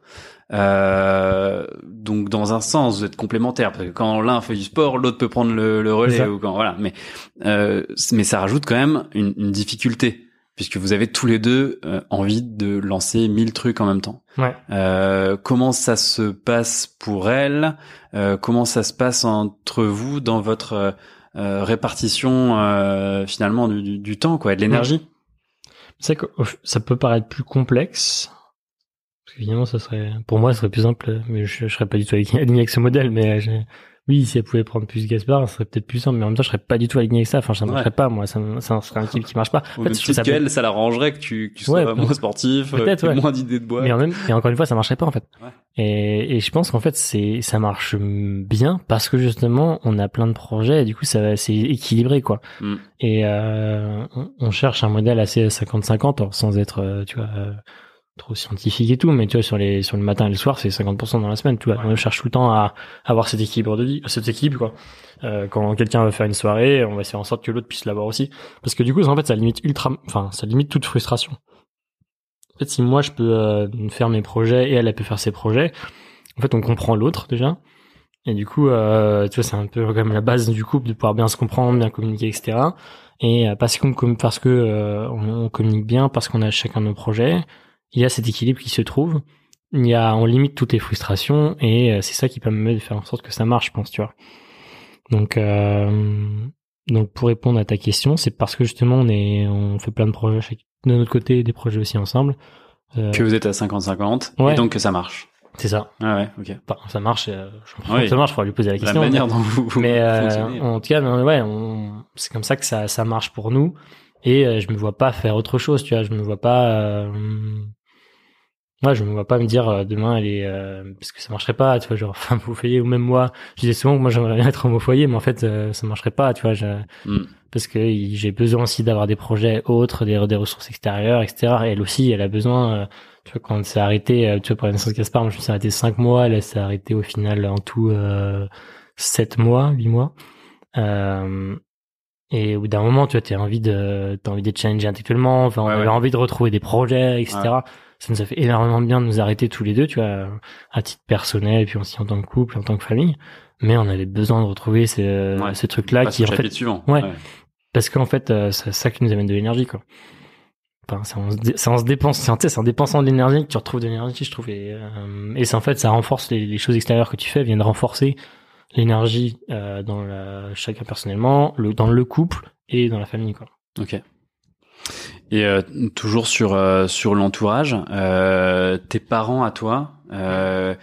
Euh, donc dans un sens vous êtes complémentaires parce que quand l'un fait du sport l'autre peut prendre le, le relais ou quand voilà mais euh, mais ça rajoute quand même une, une difficulté puisque vous avez tous les deux euh, envie de lancer mille trucs en même temps. Ouais. Euh, comment ça se passe pour elle? Euh, Comment ça se passe entre vous dans votre euh, euh, répartition euh, finalement du, du, du temps quoi, et de l'énergie? C'est que ça peut paraître plus complexe. Parce qu'évidemment, ça serait, pour moi, ça serait plus simple, mais je, je serais pas du tout aligné avec ce modèle, mais oui, si elle pouvait prendre plus Gaspard, ça serait peut-être plus simple, mais en même temps, je serais pas du tout aligné avec ça. Enfin, ça Ouais. marcherait pas, moi. Ça, ça serait un type qui marche pas. En fait, je ça qu'elle, ça l'arrangerait que tu, que tu sois moins sportif, peut-être, euh, ouais. moins d'idées de bois. Mais en même, et encore une fois, ça marcherait pas en fait. Ouais. Et, et je pense qu'en fait, c'est, ça marche bien parce que justement, on a plein de projets et du coup, ça, c'est équilibré quoi. Mm. Et euh, on, on cherche un modèle assez 50-50, alors sans être, euh, tu vois, euh, trop scientifique et tout, mais tu vois, sur les, sur le matin et le soir, c'est 50% dans la semaine. Tu vois, Ouais. on cherche tout le temps à avoir cet équilibre de vie, cet équilibre quoi. Euh, quand quelqu'un veut faire une soirée, on va faire en sorte que l'autre puisse l'avoir aussi, parce que du coup, en fait, ça limite ultra, enfin, ça limite toute frustration. En fait, si moi je peux euh, faire mes projets et elle, elle peut faire ses projets, en fait, on comprend l'autre déjà. Et du coup, euh, tu vois, c'est un peu même la base du couple de pouvoir bien se comprendre, bien communiquer, etc. Et euh, parce qu'on parce que euh, on, on communique bien, parce qu'on a chacun nos projets, il y a cet équilibre qui se trouve. Il y a, on limite toutes les frustrations et euh, c'est ça qui permet de faire en sorte que ça marche, je pense, tu vois. Donc, euh, donc pour répondre à ta question, c'est parce que justement on est, on fait plein de projets de notre côté, des projets aussi ensemble. Euh, Que vous êtes à 50-50, Ouais. et donc que ça marche. c'est ça. Ah ouais, ok. Enfin, ça marche. euh, je Oui. que ça marche. Faudra lui poser la La question. manière dont vous, vous mais euh, en tout cas, non, ouais, on- c'est comme ça que ça, ça marche pour nous. Et euh, je me vois pas faire autre chose, tu vois. Je me vois pas. Ouais, je me vois pas me dire euh, demain elle est euh, parce que ça marcherait pas, tu vois, genre femme au foyer ou même moi. Je disais souvent que moi j'aimerais bien être homme au foyer, mais en fait euh, ça marcherait pas, tu vois. Je, Mm. parce que j'ai besoin aussi d'avoir des projets autres, des, des ressources extérieures, etc. Et elle aussi, elle a besoin. euh, tu vois, quand elle s'est arrêtée, euh, tu vois, pour la naissance de Gaspard, moi je me suis arrêté cinq mois, elle, s'est arrêtée au final en tout euh, sept mois, huit mois. Euh, et au bout d'un moment, tu vois, t'as envie de, t'as envie de challenger intellectuellement, enfin, on Ouais, avait ouais. envie de retrouver des projets, etc. Ça nous a fait énormément de bien de nous arrêter tous les deux, tu vois, à titre personnel, et puis aussi en tant que couple, en tant que famille. Mais on avait besoin de retrouver ces, Ouais. ces trucs-là qui, en fait, suivant. Ouais. parce qu'en fait, euh, c'est ça qui nous amène de l'énergie, quoi. Enfin, c'est en, se c'est en se dépensant, c'est en, dépensant de l'énergie que tu retrouves de l'énergie, je trouve. Et, euh, et c'est en fait, ça renforce les, les choses extérieures que tu fais, viennent renforcer l'énergie euh, dans la, chacun personnellement, le, dans le couple et dans la famille, quoi. Ok. Et euh, toujours sur euh, sur l'entourage, euh, tes parents à toi, euh,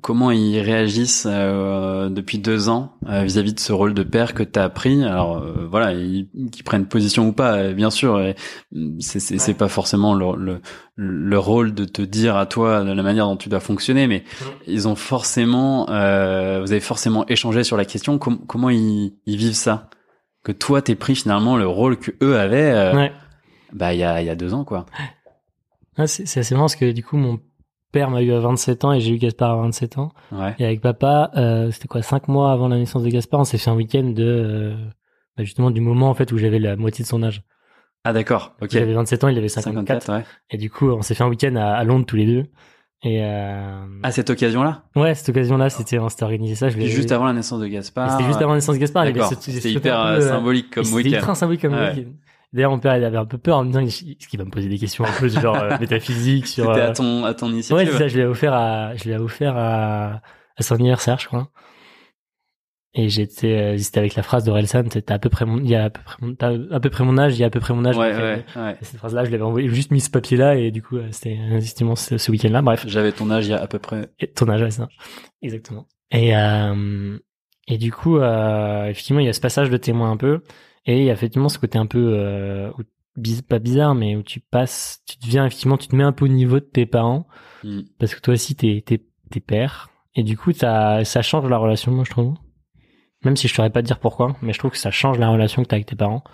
comment ils réagissent euh, depuis deux ans euh, vis-à-vis de ce rôle de père que tu as pris? Alors voilà, ils, qu'ils prennent position ou pas, bien sûr, mm, c'est c'est c'est pas forcément le, le le rôle de te dire à toi de la manière dont tu dois fonctionner, mais ils ont forcément, euh, vous avez forcément échangé sur la question. Com- comment ils, ils vivent ça? Que toi t'es pris finalement le rôle que eux avaient. euh, Ouais. Bah il y a il y a deux ans quoi. Ah, c'est c'est assez marrant parce que du coup, mon père m'a eu à 27 ans et j'ai eu Gaspard à 27 ans. Ouais. Et avec papa, euh, c'était quoi, 5 mois avant la naissance de Gaspard, on s'est fait un week-end de, euh, bah, justement, du moment en fait où j'avais la moitié de son âge. Ah d'accord. Ok. J'avais 27 ans, il avait 54. 54. Ouais. Et du coup, on s'est fait un week-end à, à Londres tous les deux. Et euh... À cette occasion-là? ouais, cette occasion-là, c'était, on s'était organisé ça. Je l'ai- juste avant la naissance de Et Gaspard. C'était juste avant la naissance de Gaspard. il y avait D'accord. ce- ce- C'était ce hyper euh, euh, symbolique comme C'était week-end. ultra symbolique comme Ouais. week-end. D'ailleurs, mon père, il avait un peu peur en me disant est-ce qu'il va me poser des questions un peu genre euh, métaphysiques sur. C'était euh, à ton à ton Ouais, initiative. c'est ça. Je l'ai offert à, je l'ai offert à, à son anniversaire, je crois. Et j'étais, euh, c'était avec la phrase d'Orelsan, c'était à peu près mon, il y a à peu près mon, t'as à peu près mon âge, il y a à peu près mon âge. ouais, euh, ouais, ouais. et cette phrase-là, je l'avais envoyé, juste mis ce papier-là, et du coup, euh, c'était effectivement ce, ce week-end-là. Bref. J'avais ton âge il y a à peu près. Et ton âge, ouais, ça. Exactement. Et, euh, et du coup, euh, effectivement, il y a ce passage de témoin un peu. Et il y a effectivement ce côté un peu, euh, où- pas bizarre, mais où tu passes, tu deviens effectivement, tu te mets un peu au niveau de tes parents. Hmm. Parce que toi aussi, t'es, t'es, t'es père. Et du coup, ça, ça change la relation, moi, je trouve. Même si je saurais pas te dire pourquoi, mais je trouve que ça change la relation que t'as avec tes parents.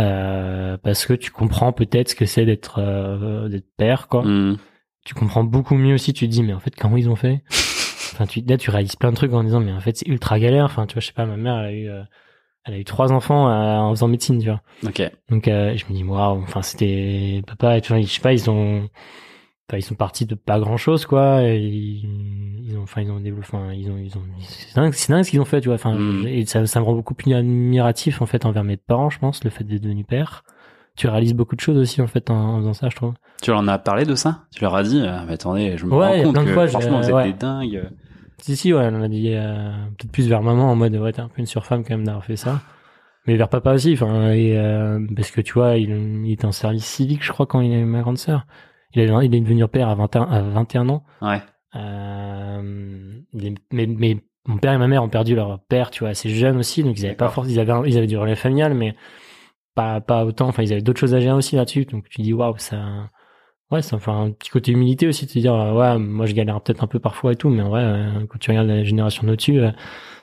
Euh, parce que tu comprends peut-être ce que c'est d'être, euh, d'être père, quoi Hmm. tu comprends beaucoup mieux aussi. Tu te dis, mais en fait, comment ils ont fait? Enfin, tu, là, tu réalises plein de trucs en disant, mais en fait, c'est ultra galère. Enfin, tu vois, je sais pas, ma mère, elle a eu, euh, elle a eu trois enfants euh, en faisant médecine, tu vois. Ok. Donc, euh, je me dis, waouh. Enfin, c'était papa. Tu vois, je sais pas, ils ont, enfin, ils sont partis de pas grand chose, quoi. Et ils, ils ont, enfin, ils ont développé, enfin, ils ont, ils ont, c'est dingue, c'est dingue ce qu'ils ont fait, tu vois. Enfin, Mm. et ça, ça me rend beaucoup plus admiratif en fait envers mes parents, je pense, le fait d'être devenu père. Tu réalises beaucoup de choses aussi en fait en, en faisant ça, je trouve. Tu leur en as parlé de ça? Tu leur as dit, ah, mais attendez, je me Ouais, rends compte plein de que fois, franchement, vous êtes ouais. des dingues. Si, si, ouais, on a dit euh, peut-être plus vers maman en mode, ouais, t'es un peu une surfemme quand même d'avoir fait ça. Mais vers papa aussi, enfin, et, euh, parce que tu vois, il, il était en service civique, je crois, quand il avait ma grande sœur. Il, avait, il est devenu père à 21, à 21 ans. Ouais. Euh, est- mais, mais mon père et ma mère ont perdu leur père, tu vois, assez jeune aussi, donc ils avaient pas force, ils avaient, un- ils avaient du relais familial, mais pas, pas autant, enfin, ils avaient d'autres choses à gérer aussi là-dessus, donc tu dis, waouh, ça, ouais, ça fait un petit côté humilité aussi, de te dire, ouais, moi je galère peut-être un peu parfois et tout, mais en vrai, euh, quand tu regardes la génération d'au-dessus, euh,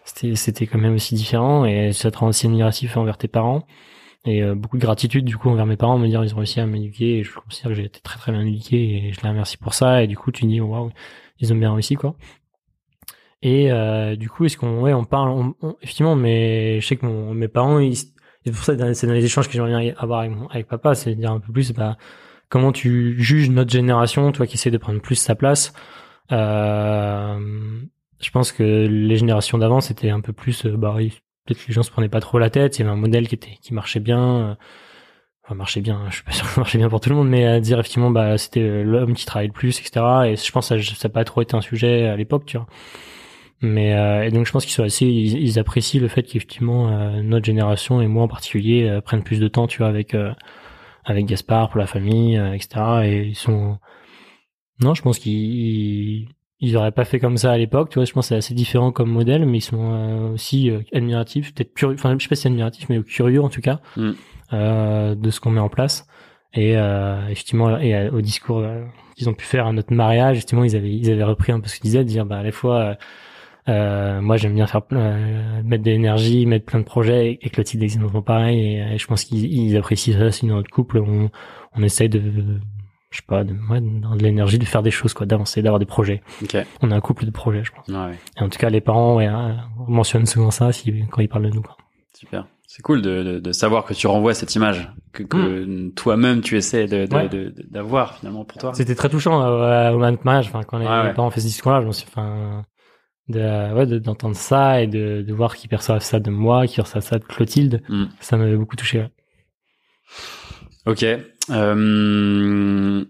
c'était, c'était quand même aussi différent, et ça te rend aussi admiratif envers tes parents, et euh, beaucoup de gratitude du coup envers mes parents, me dire, ils ont réussi à m'éduquer, et je considère que j'ai été très très bien éduqué, et je les remercie pour ça, et du coup, tu dis, waouh, ils ont bien réussi, quoi. Et euh, du coup, est-ce qu'on, ouais, on parle, on- on- effectivement, mais je sais que mon, mes parents, ils, c'est pour ça c'est dans les échanges que j'aimerais bien avoir avec, mon- avec papa, c'est de dire un peu plus, bah, comment tu juges notre génération, toi qui essaies de prendre plus sa place. Euh, je pense que les générations d'avant, c'était un peu plus, euh, bah, ils- peut-être les gens se prenaient pas trop la tête, il y avait un modèle qui était, qui marchait bien. euh, Enfin, marchait bien, je suis pas sûr que marchait bien pour tout le monde, mais à dire effectivement, bah, c'était euh, l'homme qui travaillait le plus, etc. Et je pense que ça, n'a pas trop été un sujet à l'époque, tu vois. Mais euh, et donc je pense qu'ils sont assez, ils, ils apprécient le fait qu'effectivement euh, notre génération et moi en particulier euh, prennent plus de temps, tu vois, avec avec Gaspard pour la famille, euh, etc. Et ils sont, non, je pense qu'ils ils auraient pas fait comme ça à l'époque, tu vois. Je pense que c'est assez différent comme modèle, mais ils sont euh, aussi euh, admiratifs, peut-être curieux, enfin je sais pas si admiratifs, mais curieux en tout cas Mm. euh, de ce qu'on met en place. Et euh, effectivement, et euh, au discours qu'ils ont pu faire à notre mariage, justement, ils avaient ils avaient repris un peu ce qu'ils disaient, de dire bah à la fois euh, moi, j'aime bien faire euh, mettre de l'énergie, mettre plein de projets, et Clotilde est exactement pareil. Et, euh, je pense qu'ils ils apprécient ça aussi dans notre couple. On, on essaye de, je sais pas, de, ouais, dans de l'énergie, de faire des choses, quoi, d'avancer, d'avoir des projets. Ok. On a un couple de projets, je pense. Ouais, Et en tout cas, les parents, ouais, euh, mentionnent souvent ça si, quand ils parlent de nous. Quoi. super. C'est cool de, de, de savoir que tu renvoies cette image que, que toi-même tu essaies de, de- Ouais. de- d'avoir finalement pour toi. C'était très touchant euh, au moment de mariage. Enfin, quand les, Ouais, ouais. les parents faisaient ce discours-là, je me suis, enfin, de, ouais, de- d'entendre ça et de, de voir qu'ils perçoivent ça de moi, qu'ils perçoivent ça de Clotilde, Mm. ça m'avait beaucoup touché. Ouais. Ok. Euh,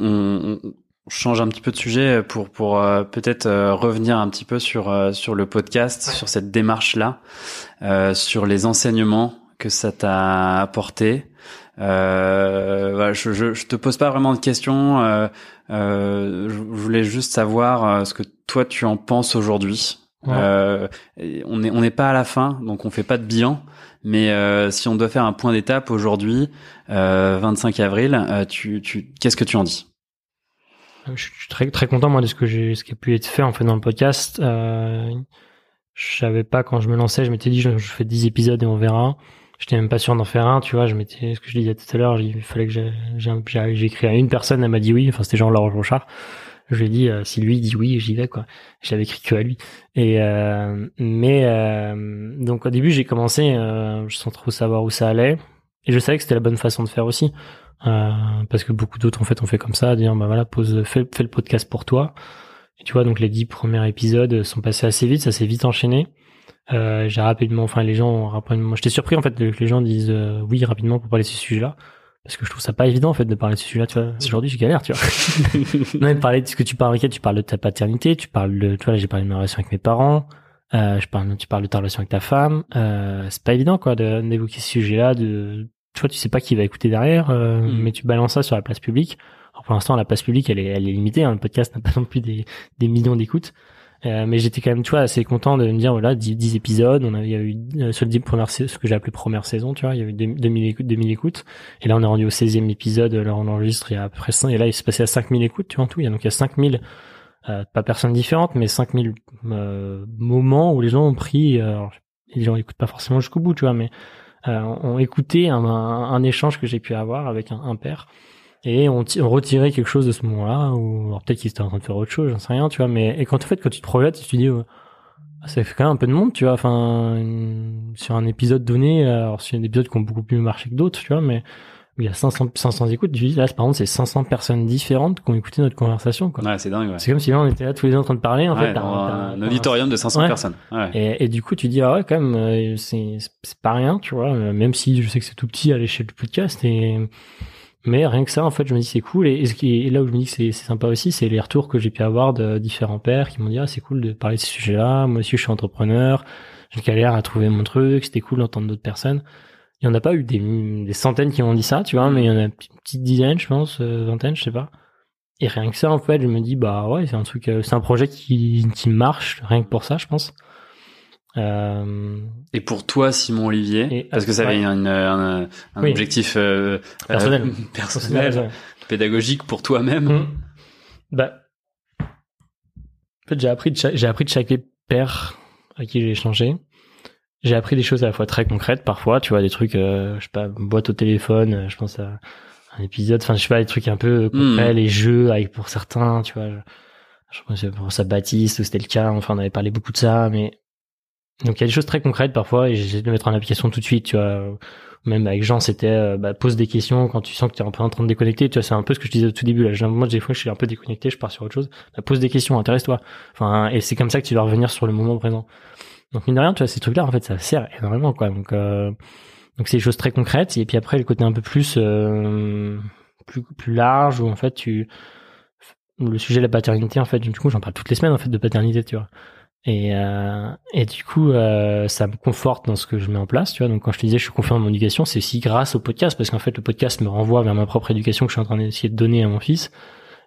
on, on change un petit peu de sujet pour pour euh, peut-être euh, revenir un petit peu sur euh, sur le podcast, sur cette démarche là, sur les enseignements que ça t'a apporté. Euh, voilà, je, je, je te pose pas vraiment de questions. Euh, euh, je voulais juste savoir ce que toi tu en penses aujourd'hui. Ouais. Euh, on est on n'est pas à la fin, donc on fait pas de bilan. Mais euh, si on doit faire un point d'étape aujourd'hui, euh, 25 avril, euh, tu, tu, qu'est-ce que tu en dis? Je suis très très content moi de ce que j'ai, ce qui a pu être fait en fait dans le podcast. Euh, je savais pas quand je me lançais, je m'étais dit je, je fais 10 épisodes et on verra. J'étais même pas sûr d'en faire un, tu vois. Je m'étais, ce que je disais tout à l'heure, il fallait que j'ai écrit à une personne, elle m'a dit oui. Enfin, c'était genre Laurent Rochard. Je lui ai dit euh, si lui dit oui, j'y vais quoi. J'avais écrit que à lui. Et euh, mais euh, donc au début j'ai commencé euh, sans trop savoir où ça allait et je savais que c'était la bonne façon de faire aussi parce que beaucoup d'autres en fait ont fait comme ça, dire bah voilà pose fais, fais le podcast pour toi. Et tu vois donc les dix premiers épisodes sont passés assez vite, ça s'est vite enchaîné. J'ai rapidement, enfin les gens rapidement, j'étais surpris en fait que les gens disent oui rapidement pour parler de ce sujet-là parce que je trouve ça pas évident en fait de parler de ce sujet-là tu vois. Aujourd'hui je galère tu vois. Non parler de ce que tu parles tu parles de ta paternité tu parles de tu vois j'ai parlé de ma relation avec mes parents. Euh, je parle tu parles de ta relation avec ta femme. Euh, c'est pas évident quoi d'évoquer ce sujet-là de tu vois tu sais pas qui va écouter derrière euh, mm. mais tu balances ça sur la place publique. Alors pour l'instant la place publique elle est elle est limitée hein, le podcast n'a pas non plus des des millions d'écoutes euh, mais j'étais quand même, tu vois, assez content de me dire, voilà, 10, épisodes. On a, il y a eu, euh, sur le première, ce que j'ai appelé première saison, tu vois, il y a eu 2000 écoutes, 2000 écoutes. Et là, on est rendu au 16e épisode. Là, on enregistre il y a à peu près 5, et là, il s'est passé à 5000 écoutes, tu vois, en tout. Il y a donc, il y a 5000, euh, pas personnes différentes, mais 5000 euh, moments où les gens ont pris, euh, les gens écoutent pas forcément jusqu'au bout, tu vois, mais, ont écouté un, un, échange que j'ai pu avoir avec un, un père et on, on retirait quelque chose de ce moment-là ou peut-être qu'ils étaient en train de faire autre chose j'en sais rien tu vois mais et quand en fait quand tu te projettes tu te dis ah, ça fait quand même un peu de monde tu vois enfin sur un épisode donné alors c'est un épisode qui ont beaucoup plus marché que d'autres tu vois mais il y a 500 500 écoutes tu dis là par contre c'est 500 personnes différentes qui ont écouté notre conversation quoi ouais c'est dingue ouais. c'est comme si là on était là tous les deux en train de parler en fait un, auditorium de 500 personnes ouais. et, et, du coup tu dis ah ouais quand même euh, c'est c'est pas rien tu vois même si je sais que c'est tout petit à l'échelle du podcast et mais rien que ça, en fait, je me dis c'est cool. Et, ce qui est là où je me dis que c'est sympa aussi, c'est les retours que j'ai pu avoir de différents pères qui m'ont dit ah c'est cool de parler de ce sujet-là. Moi aussi, je suis entrepreneur. J'ai galère à trouver mon truc. C'était cool d'entendre d'autres personnes. Il y en a pas eu des, des centaines qui m'ont dit ça, tu vois, mais il y en a une petite dizaine, je pense, euh, vingtaine, je sais pas. Et rien que ça, en fait, je me dis bah ouais, c'est un truc, euh, c'est un projet qui qui marche rien que pour ça, je pense. Euh... Et pour toi, Simon Olivier, parce que ça avait un, un, un objectif euh, personnel, euh, personnel pédagogique pour toi-même. Mmh. Bah, en fait, j'ai appris de j'ai appris de chaque père à qui j'ai échangé. J'ai appris des choses à la fois très concrètes, parfois, tu vois, des trucs, euh, je sais pas, boîte au téléphone, euh, je pense à un épisode, enfin, je sais pas, des trucs un peu concrets, mmh. les jeux, avec pour certains, tu vois. Je, je pense pour ça Baptiste, c'était le cas, enfin, on avait parlé beaucoup de ça, mais donc il y a des choses très concrètes parfois et j'essaie de le mettre en application tout de suite, tu vois. Même avec Jean, c'était euh, bah, pose des questions quand tu sens que tu es un peu en train de déconnecter. Tu vois, c'est un peu ce que je disais au tout début. Là, moi, des fois, je suis un peu déconnecté, je pars sur autre chose. Bah, pose des questions, intéresse-toi. Enfin, et c'est comme ça que tu vas revenir sur le moment présent. Donc mine de rien, tu vois, ces trucs-là, en fait, ça sert énormément, quoi. Donc, euh, donc c'est des choses très concrètes. Et puis après, le côté un peu plus euh, plus plus large où en fait, tu le sujet de la paternité, en fait, du coup, j'en parle toutes les semaines, en fait, de paternité, tu vois. Et, euh, et du coup, euh, ça me conforte dans ce que je mets en place, tu vois. Donc, quand je te disais, je suis confiant dans mon éducation, c'est aussi grâce au podcast, parce qu'en fait, le podcast me renvoie vers ma propre éducation que je suis en train d'essayer de donner à mon fils,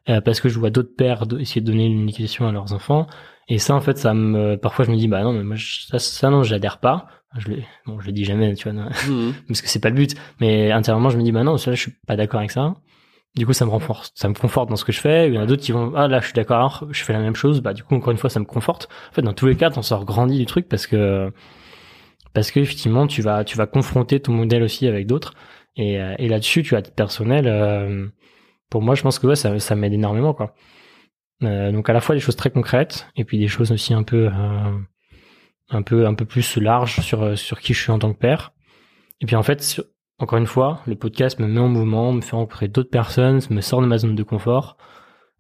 euh, parce que je vois d'autres pères essayer de donner une éducation à leurs enfants. Et ça, en fait, ça me, parfois, je me dis, bah non, mais moi, ça, ça non, j'adhère pas. Je le, bon, je le dis jamais, tu vois, mmh. parce que c'est pas le but. Mais intérieurement, je me dis, bah non, ça, je suis pas d'accord avec ça du coup ça me renforce ça me conforte dans ce que je fais. Il y en a d'autres qui vont ah là je suis d'accord je fais la même chose. Bah du coup encore une fois ça me conforte. En fait dans tous les cas on sort grandi du truc parce que parce que effectivement tu vas tu vas confronter ton modèle aussi avec d'autres. Et, euh, et là-dessus tu as titre personnel euh, pour moi je pense que ouais, ça ça m'aide énormément quoi. Euh, donc à la fois des choses très concrètes et puis des choses aussi un peu un peu un peu plus larges sur sur qui je suis en tant que père. Et puis en fait encore une fois, le podcast me met en mouvement, me fait rencontrer d'autres personnes, me sort de ma zone de confort.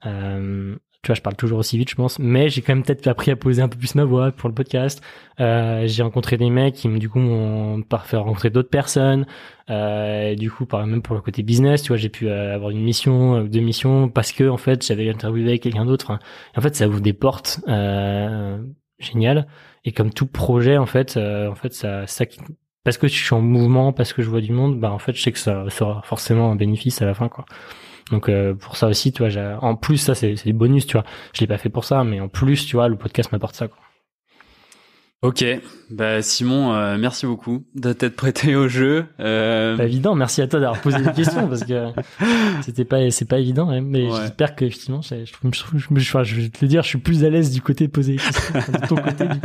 Euh, tu vois, je parle toujours aussi vite, je pense, mais j'ai quand même peut-être appris à poser un peu plus ma voix pour le podcast. Euh, j'ai rencontré des mecs qui, du coup, m'ont fait rencontrer d'autres personnes. Euh, du coup, par même pour le côté business, tu vois, j'ai pu euh, avoir une mission, euh, deux missions, parce que en fait, j'avais interviewé quelqu'un d'autre. en fait, ça ouvre des portes euh, géniales. Et comme tout projet, en fait, en fait, ça, ça parce que je suis en mouvement, parce que je vois du monde, bah en fait je sais que ça sera forcément un bénéfice à la fin quoi. Donc euh, pour ça aussi, tu vois, en plus ça c'est des bonus, tu vois. Je l'ai pas fait pour ça, mais en plus, tu vois, le podcast m'apporte ça quoi. Ok, bah Simon, euh, merci beaucoup de t'être prêté au jeu. Euh... Pas évident, merci à toi d'avoir posé des questions parce que c'était pas c'est pas évident, hein, mais j'espère que effectivement, je, je, je, je, je, vais te le dire, je suis plus à l'aise du côté de poser les questions, de ton côté du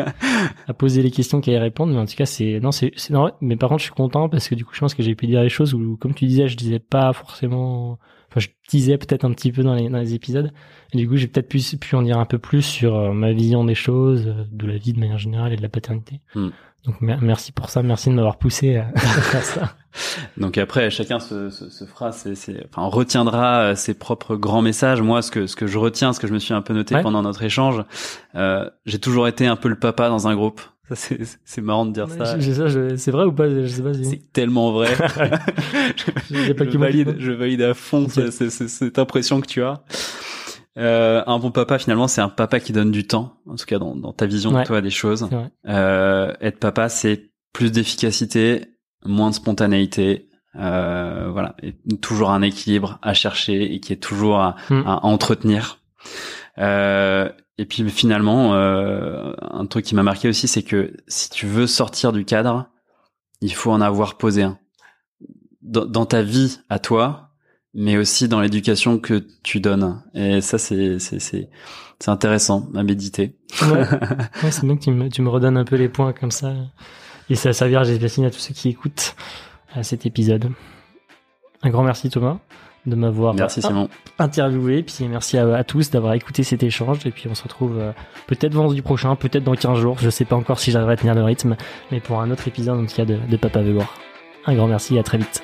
à poser les questions qu'à y répondre. Mais en tout cas, c'est non, c'est mais par contre, je suis content parce que du coup, je pense que j'ai pu dire les choses où, comme tu disais, je disais pas forcément enfin je disais peut-être un petit peu dans les, dans les épisodes. Et du coup j'ai peut-être pu, pu en dire un peu plus sur euh, ma vision des choses euh, de la vie de manière générale et de la paternité. Hmm. donc merci pour ça. Merci de m'avoir poussé à, faire ça. Donc après chacun se, se, se fera c'est enfin retiendra euh, ses propres grands messages. Moi ce que ce que je retiens ce que je me suis un peu noté pendant notre échange euh, j'ai toujours été un peu le papa dans un groupe c'est marrant de dire ça. C'est vrai ou pas Je sais pas. C'est tellement vrai. je, pas je, valide, je valide à fond cette impression que tu as. Euh, un bon papa, finalement, c'est un papa qui donne du temps, en tout cas dans, dans ta vision de toi des choses. Euh, être papa, c'est plus d'efficacité, moins de spontanéité, euh, voilà, et toujours un équilibre à chercher et qui est toujours à, hmm. à entretenir. Euh, et puis finalement, euh, un truc qui m'a marqué aussi, c'est que si tu veux sortir du cadre, il faut en avoir posé un. Dans, ta vie à toi, mais aussi dans l'éducation que tu donnes. Et ça, c'est c'est c'est c'est intéressant à méditer. Ouais. c'est bien que tu me, tu me redonnes un peu les points comme ça. Et ça servira, j'espère, à tous ceux qui écoutent à cet épisode. Un grand merci Thomas de m'avoir interviewé. Puis merci à, tous d'avoir écouté cet échange. Et puis on se retrouve euh, peut-être vendredi prochain, peut-être dans 15 jours. Je sais pas encore si j'arriverai à tenir le rythme, mais pour un autre épisode en tout cas de, de Papa Velour. Un grand merci et à très vite.